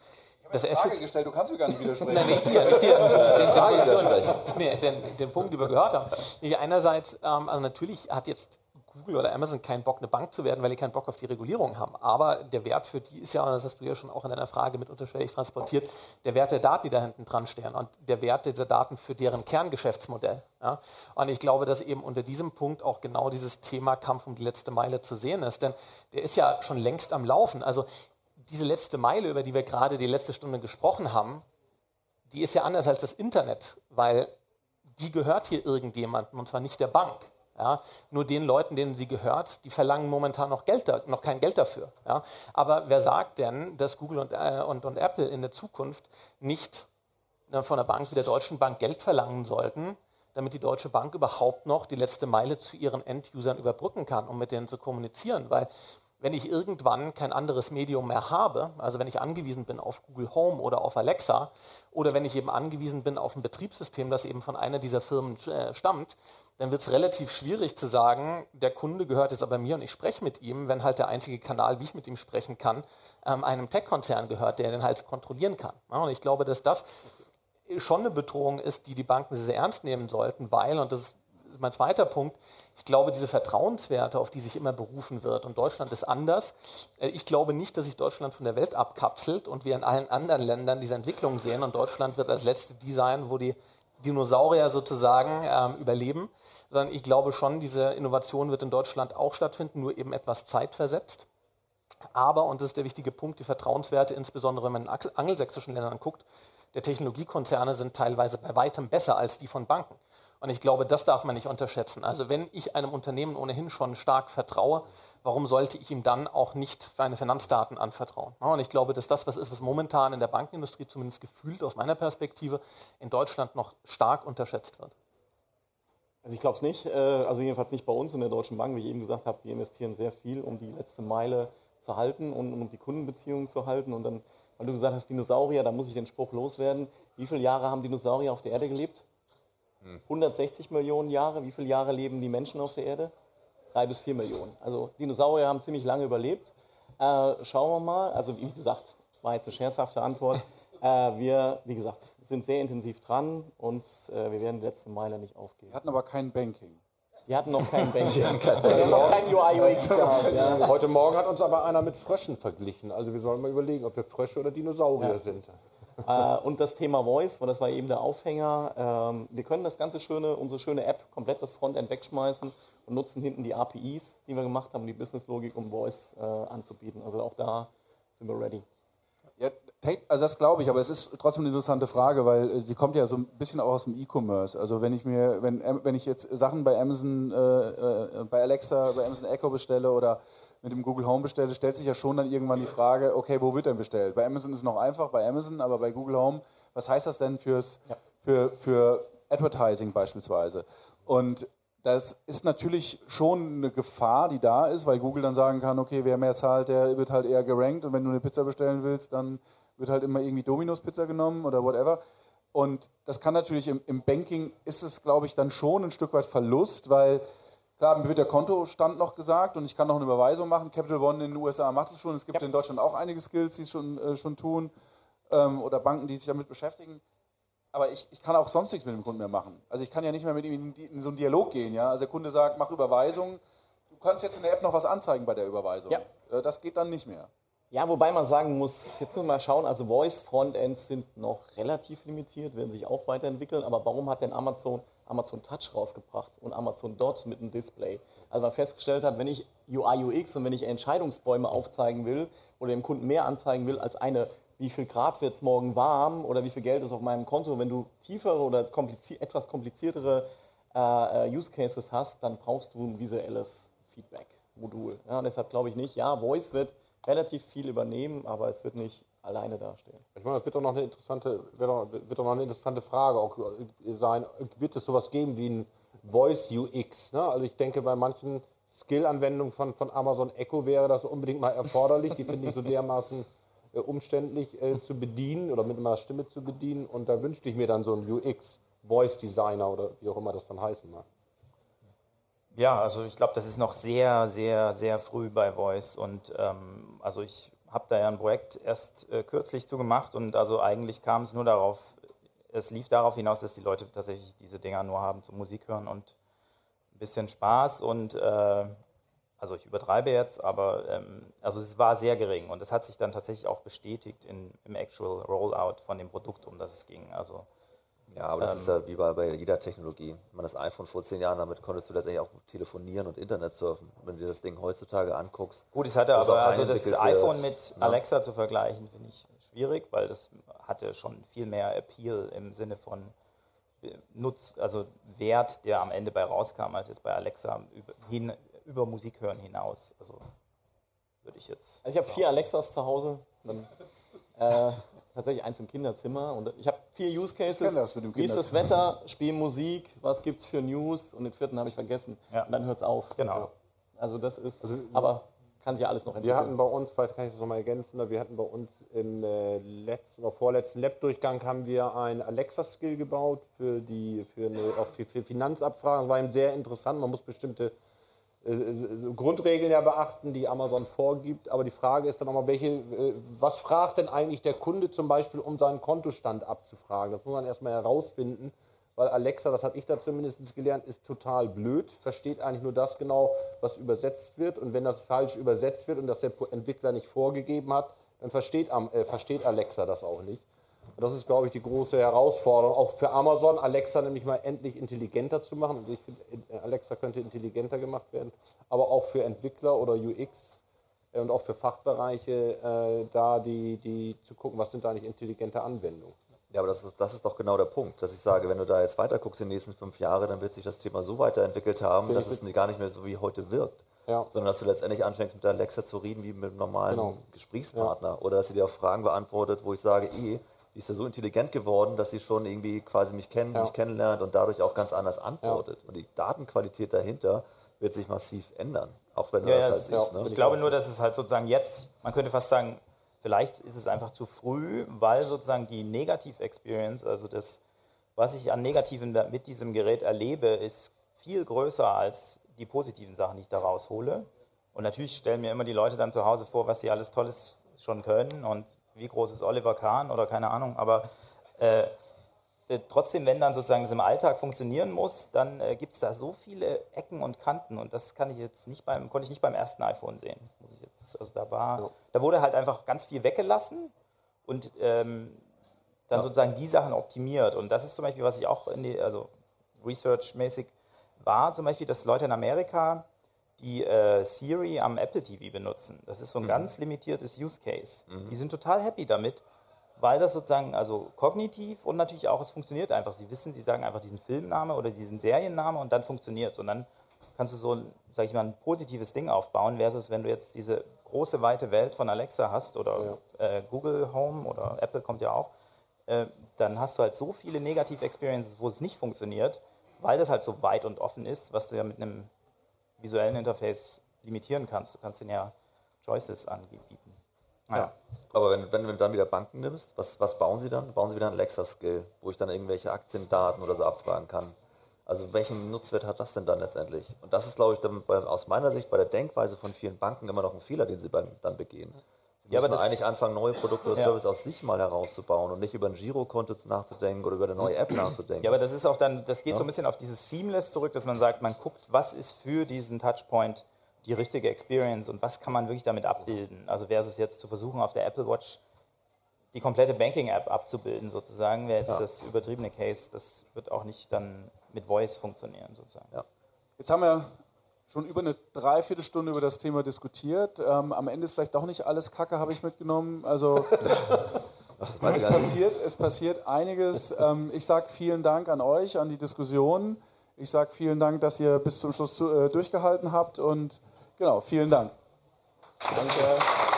[SPEAKER 2] das Asset. Frage gestellt, du kannst mir gar nicht widersprechen.
[SPEAKER 6] Nein, nicht dir, nicht dir. den, nee, den, den Punkt, den wir gehört haben. Einerseits, ähm, also natürlich hat jetzt Google oder Amazon keinen Bock, eine Bank zu werden, weil die keinen Bock auf die Regulierung haben. Aber der Wert für die ist ja, und das hast du ja schon auch in deiner Frage mit unterschwellig transportiert, der Wert der Daten, die da hinten dran stehen und der Wert dieser Daten für deren Kerngeschäftsmodell. Ja? Und ich glaube, dass eben unter diesem Punkt auch genau dieses Thema Kampf um die letzte Meile zu sehen ist, denn der ist ja schon längst am Laufen. Also diese letzte Meile, über die wir gerade die letzte Stunde gesprochen haben, die ist ja anders als das Internet, weil die gehört hier irgendjemandem und zwar nicht der Bank. Ja, nur den Leuten, denen sie gehört, die verlangen momentan noch, Geld, noch kein Geld dafür. Ja. Aber wer sagt denn, dass Google und, äh, und, und Apple in der Zukunft nicht ne, von der Bank wie der Deutschen Bank Geld verlangen sollten, damit die Deutsche Bank überhaupt noch die letzte Meile zu ihren Endusern überbrücken kann, um mit denen zu kommunizieren? Weil wenn ich irgendwann kein anderes Medium mehr habe, also wenn ich angewiesen bin auf Google Home oder auf Alexa oder wenn ich eben angewiesen bin auf ein Betriebssystem, das eben von einer dieser Firmen äh, stammt, dann wird es relativ schwierig zu sagen, der Kunde gehört jetzt aber mir und ich spreche mit ihm, wenn halt der einzige Kanal, wie ich mit ihm sprechen kann, ähm, einem Tech-Konzern gehört, der den halt kontrollieren kann. und ich glaube, dass das schon eine Bedrohung ist, die die Banken sehr ernst nehmen sollten, weil, und das ist mein zweiter Punkt. Ich glaube, diese Vertrauenswerte, auf die sich immer berufen wird, und Deutschland ist anders. Äh, ich glaube nicht, dass sich Deutschland von der Welt abkapselt und wir in allen anderen Ländern diese Entwicklung sehen und Deutschland wird als letzte die sein, wo die Dinosaurier sozusagen ähm, überleben, sondern ich glaube schon, diese Innovation wird in Deutschland auch stattfinden, nur eben etwas zeitversetzt. Aber, und das ist der wichtige Punkt, die Vertrauenswerte, insbesondere wenn man in angelsächsischen Ländern guckt, der Technologiekonzerne sind teilweise bei weitem besser als die von Banken. Und ich glaube, das darf man nicht unterschätzen. Also wenn ich einem Unternehmen ohnehin schon stark vertraue, warum sollte ich ihm dann auch nicht seine Finanzdaten anvertrauen? Und ich glaube, dass das was ist, was momentan in der Bankenindustrie zumindest gefühlt aus meiner Perspektive in Deutschland noch stark unterschätzt wird.
[SPEAKER 5] Also ich glaube es nicht, äh, also jedenfalls nicht bei uns in der Deutschen Bank. Wie ich eben gesagt habe, wir investieren sehr viel, um die letzte Meile zu halten und um die Kundenbeziehungen zu halten. Und dann, weil du gesagt hast, Dinosaurier, da muss ich den Spruch loswerden. Wie viele Jahre haben Dinosaurier auf der Erde gelebt? 160 Millionen Jahre. Wie viele Jahre leben die Menschen auf der Erde? Drei bis vier Millionen. Also Dinosaurier haben ziemlich lange überlebt. Äh, schauen wir mal. Also wie gesagt, war jetzt eine scherzhafte Antwort. äh, wir, wie gesagt, sind sehr intensiv dran und äh, wir werden die letzte Meile nicht aufgeben.
[SPEAKER 2] Wir hatten aber kein Banking.
[SPEAKER 5] Wir hatten noch kein Banking. wir hatten noch kein UI UX gehabt.
[SPEAKER 7] Ja. Heute Morgen hat uns aber einer mit Fröschen verglichen. Also wir sollen mal überlegen, ob wir Frösche oder Dinosaurier ja. sind.
[SPEAKER 5] Äh, und das Thema Voice, weil das war eben der Aufhänger. Ähm, wir können das ganze schöne, unsere schöne App komplett das Frontend wegschmeißen und nutzen hinten die APIs, die wir gemacht haben, die Businesslogik, um Voice äh, anzubieten. Also auch da sind wir ready.
[SPEAKER 2] Ja, also das glaube ich, aber es ist trotzdem eine interessante Frage, weil äh, sie kommt ja so ein bisschen auch aus dem E-Commerce. Also wenn ich mir, wenn, wenn ich jetzt Sachen bei Amazon, äh, äh, bei Alexa, bei Amazon Echo bestelle oder mit dem Google Home bestelle, stellt sich ja schon dann irgendwann die Frage, okay, wo wird denn bestellt? Bei Amazon ist es noch einfach, bei Amazon, aber bei Google Home, was heißt das denn fürs, ja. für, für Advertising beispielsweise? Und das ist natürlich schon eine Gefahr, die da ist, weil Google dann sagen kann, okay, wer mehr zahlt, der wird halt eher gerankt und wenn du eine Pizza bestellen willst, dann wird halt immer irgendwie Domino's Pizza genommen oder whatever. Und das kann natürlich im, im Banking ist es, glaube ich, dann schon ein Stück weit Verlust, weil mir wird der Kontostand noch gesagt und ich kann noch eine Überweisung machen. Capital One in den USA macht es schon. Es gibt ja. in Deutschland auch einige Skills, die es schon, äh, schon tun ähm, oder Banken, die sich damit beschäftigen aber ich, ich kann auch sonst nichts mit dem Kunden mehr machen. Also ich kann ja nicht mehr mit ihm in, so einen Dialog gehen. Ja? Also der Kunde sagt, mach Überweisung. Du kannst jetzt in der App noch was anzeigen bei der Überweisung. Ja. Äh, das geht dann nicht mehr.
[SPEAKER 5] Ja, wobei man sagen muss, jetzt müssen wir mal schauen, also Voice-Frontends sind noch relativ limitiert, werden sich auch weiterentwickeln, aber warum hat denn Amazon Amazon Touch rausgebracht und Amazon Dot mit einem Display? Also man festgestellt hat, wenn ich UI, UX und wenn ich Entscheidungsbäume aufzeigen will oder dem Kunden mehr anzeigen will als eine wie viel Grad wird es morgen warm oder wie viel Geld ist auf meinem Konto. Wenn du tiefere oder komplizier etwas kompliziertere äh, äh, Use Cases hast, dann brauchst du ein visuelles Feedback-Modul. Ja, deshalb glaube ich nicht, ja, Voice wird relativ viel übernehmen, aber es wird nicht alleine dastehen.
[SPEAKER 7] Ich meine, das wird doch noch eine interessante, wird doch, wird doch noch eine interessante Frage auch sein. Wird es sowas geben wie ein Voice UX? Ne? Also ich denke, bei manchen Skill-Anwendungen von, von Amazon Echo wäre das unbedingt mal erforderlich. Die finde ich so dermaßen äh, umständlich äh, zu bedienen oder mit einer Stimme zu bedienen. Und da wünschte ich mir dann so einen UX, Voice Designer oder wie auch immer das dann heißen mag.
[SPEAKER 3] Ja, also ich glaube, das ist noch sehr, sehr, sehr früh bei Voice. Und ähm, also ich habe da ja ein Projekt erst äh, kürzlich zu gemacht und also eigentlich kam es nur darauf, es lief darauf hinaus, dass die Leute tatsächlich diese Dinger nur haben zum Musik hören und ein bisschen Spaß und äh, also ich übertreibe jetzt, aber ähm, also es war sehr gering und das hat sich dann tatsächlich auch bestätigt in, im Actual Rollout von dem Produkt, um das es ging. Also
[SPEAKER 4] ja, aber das ähm, ist ja wie bei, bei jeder Technologie. Man das iPhone vor zehn Jahren, damit konntest du letztendlich auch telefonieren und Internet surfen. Wenn du dir das Ding heutzutage anguckst.
[SPEAKER 3] Gut, ich hatte aber also das iPhone mit ja. Alexa zu vergleichen, finde ich schwierig, weil das hatte schon viel mehr Appeal im Sinne von äh, Nutz, also Wert, der am Ende bei rauskam, als jetzt bei Alexa hin, über Musik hören hinaus. Also würde ich jetzt.
[SPEAKER 5] Also ich habe vier Alexas zu Hause. Dann, äh, tatsächlich eins im Kinderzimmer. Und ich habe vier Use Cases. Das mit dem Wie ist das Wetter? Spiel Musik. Was gibt es für News? Und den vierten habe ich vergessen. Ja. Und dann hört es auf.
[SPEAKER 3] Genau.
[SPEAKER 5] Also das ist. Also, aber kann sich ja alles noch
[SPEAKER 7] entwickeln. Wir hatten bei uns, vielleicht kann ich das nochmal ergänzen, wir hatten bei uns im äh, letzten oder vorletzten Lab-Durchgang haben wir ein Alexa-Skill gebaut für die für eine auch für, für Finanzabfragen. Das war eben sehr interessant. Man muss bestimmte Grundregeln ja beachten, die Amazon vorgibt. Aber die Frage ist dann auch mal, welche, äh, was fragt denn eigentlich der Kunde zum Beispiel, um seinen Kontostand abzufragen? Das muss man erstmal herausfinden, weil Alexa, das habe ich da zumindest gelernt, ist total blöd, versteht eigentlich nur das genau, was übersetzt wird. Und wenn das falsch übersetzt wird und das der Entwickler nicht vorgegeben hat, dann versteht, äh, versteht Alexa das auch nicht. Das ist, glaube ich, die große Herausforderung, auch für Amazon, Alexa nämlich mal endlich intelligenter zu machen. Und ich finde, Alexa könnte intelligenter gemacht werden, aber auch für Entwickler oder UX äh, und auch für Fachbereiche, äh, da die, die zu gucken, was sind da eigentlich intelligente Anwendungen.
[SPEAKER 4] Ja, aber das ist, das ist doch genau der Punkt, dass ich sage, wenn du da jetzt weiter guckst in den nächsten fünf Jahren, dann wird sich das Thema so weiterentwickelt haben, dass es gar nicht mehr so wie heute wirkt. Ja. Sondern dass du letztendlich anfängst mit der Alexa zu reden wie mit einem normalen genau. Gesprächspartner. Ja. Oder dass sie dir auch Fragen beantwortet, wo ich sage, eh, die ist ja so intelligent geworden, dass sie schon irgendwie quasi mich kennen, ja. mich kennenlernt und dadurch auch ganz anders antwortet. Ja. Und die Datenqualität dahinter wird sich massiv ändern, auch wenn ja, das halt ist.
[SPEAKER 3] Ne? Ich glaube nur, dass es halt sozusagen jetzt, man könnte fast sagen, vielleicht ist es einfach zu früh, weil sozusagen die Negativ-Experience, also das, was ich an Negativen mit diesem Gerät erlebe, ist viel größer als die positiven Sachen, die ich da raushole. Und natürlich stellen mir immer die Leute dann zu Hause vor, was sie alles Tolles schon können und wie groß ist Oliver Kahn oder keine Ahnung, aber äh, äh, trotzdem, wenn dann sozusagen es im Alltag funktionieren muss, dann äh, gibt es da so viele Ecken und Kanten und das kann ich jetzt nicht beim, konnte ich nicht beim ersten iPhone sehen. Jetzt, also da war, ja. da wurde halt einfach ganz viel weggelassen und ähm, dann sozusagen die Sachen optimiert. Und das ist zum Beispiel, was ich auch in die, also research-mäßig war, zum Beispiel, dass Leute in Amerika die äh, Siri am Apple TV benutzen. Das ist so ein ganz limitiertes Use Case. Die sind total happy damit, weil das sozusagen, also kognitiv und natürlich auch, es funktioniert einfach. Sie wissen, sie sagen einfach diesen Filmname oder diesen Serienname und dann funktioniert es. Und dann kannst du so, sag ich mal, ein positives Ding aufbauen, versus wenn du jetzt diese große, weite Welt von Alexa hast oder äh, Google Home oder Apple kommt ja auch, äh, dann hast du halt so viele negative Experiences, wo es nicht funktioniert, weil das halt so weit und offen ist, was du ja mit einem visuellen Interface limitieren kannst. Du kannst den ja Choices anbieten. Naja.
[SPEAKER 4] Aber wenn, wenn du dann wieder Banken nimmst, was, was bauen sie dann? Bauen sie wieder ein Alexa-Skill, wo ich dann irgendwelche Aktiendaten oder so abfragen kann. Also welchen Nutzwert hat das denn dann letztendlich? Und das ist, glaube ich, dann bei, aus meiner Sicht bei der Denkweise von vielen Banken immer noch ein Fehler, den sie beim, dann begehen. Sie
[SPEAKER 3] Ja, aber das-
[SPEAKER 4] eigentlich anfangen, neue Produkte oder
[SPEAKER 3] Ja.
[SPEAKER 4] Services aus sich mal herauszubauen und nicht über ein Girokonto nachzudenken oder über eine neue App nachzudenken.
[SPEAKER 3] Ja, aber das ist auch dann, das geht so ein bisschen auf dieses Seamless zurück, dass man sagt, man guckt, was ist für diesen Touchpoint die richtige Experience und was kann man wirklich damit abbilden. Also versus jetzt zu versuchen, auf der Apple Watch die komplette Banking-App abzubilden, sozusagen, wäre jetzt das übertriebene Case. Das wird auch nicht dann mit Voice funktionieren, sozusagen.
[SPEAKER 4] Ja.
[SPEAKER 2] Jetzt haben wir schon über eine Dreiviertelstunde über das Thema diskutiert. Ähm, am Ende ist vielleicht doch nicht alles Kacke, habe ich mitgenommen. Also es passiert, es passiert einiges. Ähm, ich sage vielen Dank an euch, an die Diskussion. Ich sage vielen Dank, dass ihr bis zum Schluss zu, äh, durchgehalten habt und genau, vielen Dank.
[SPEAKER 7] Danke.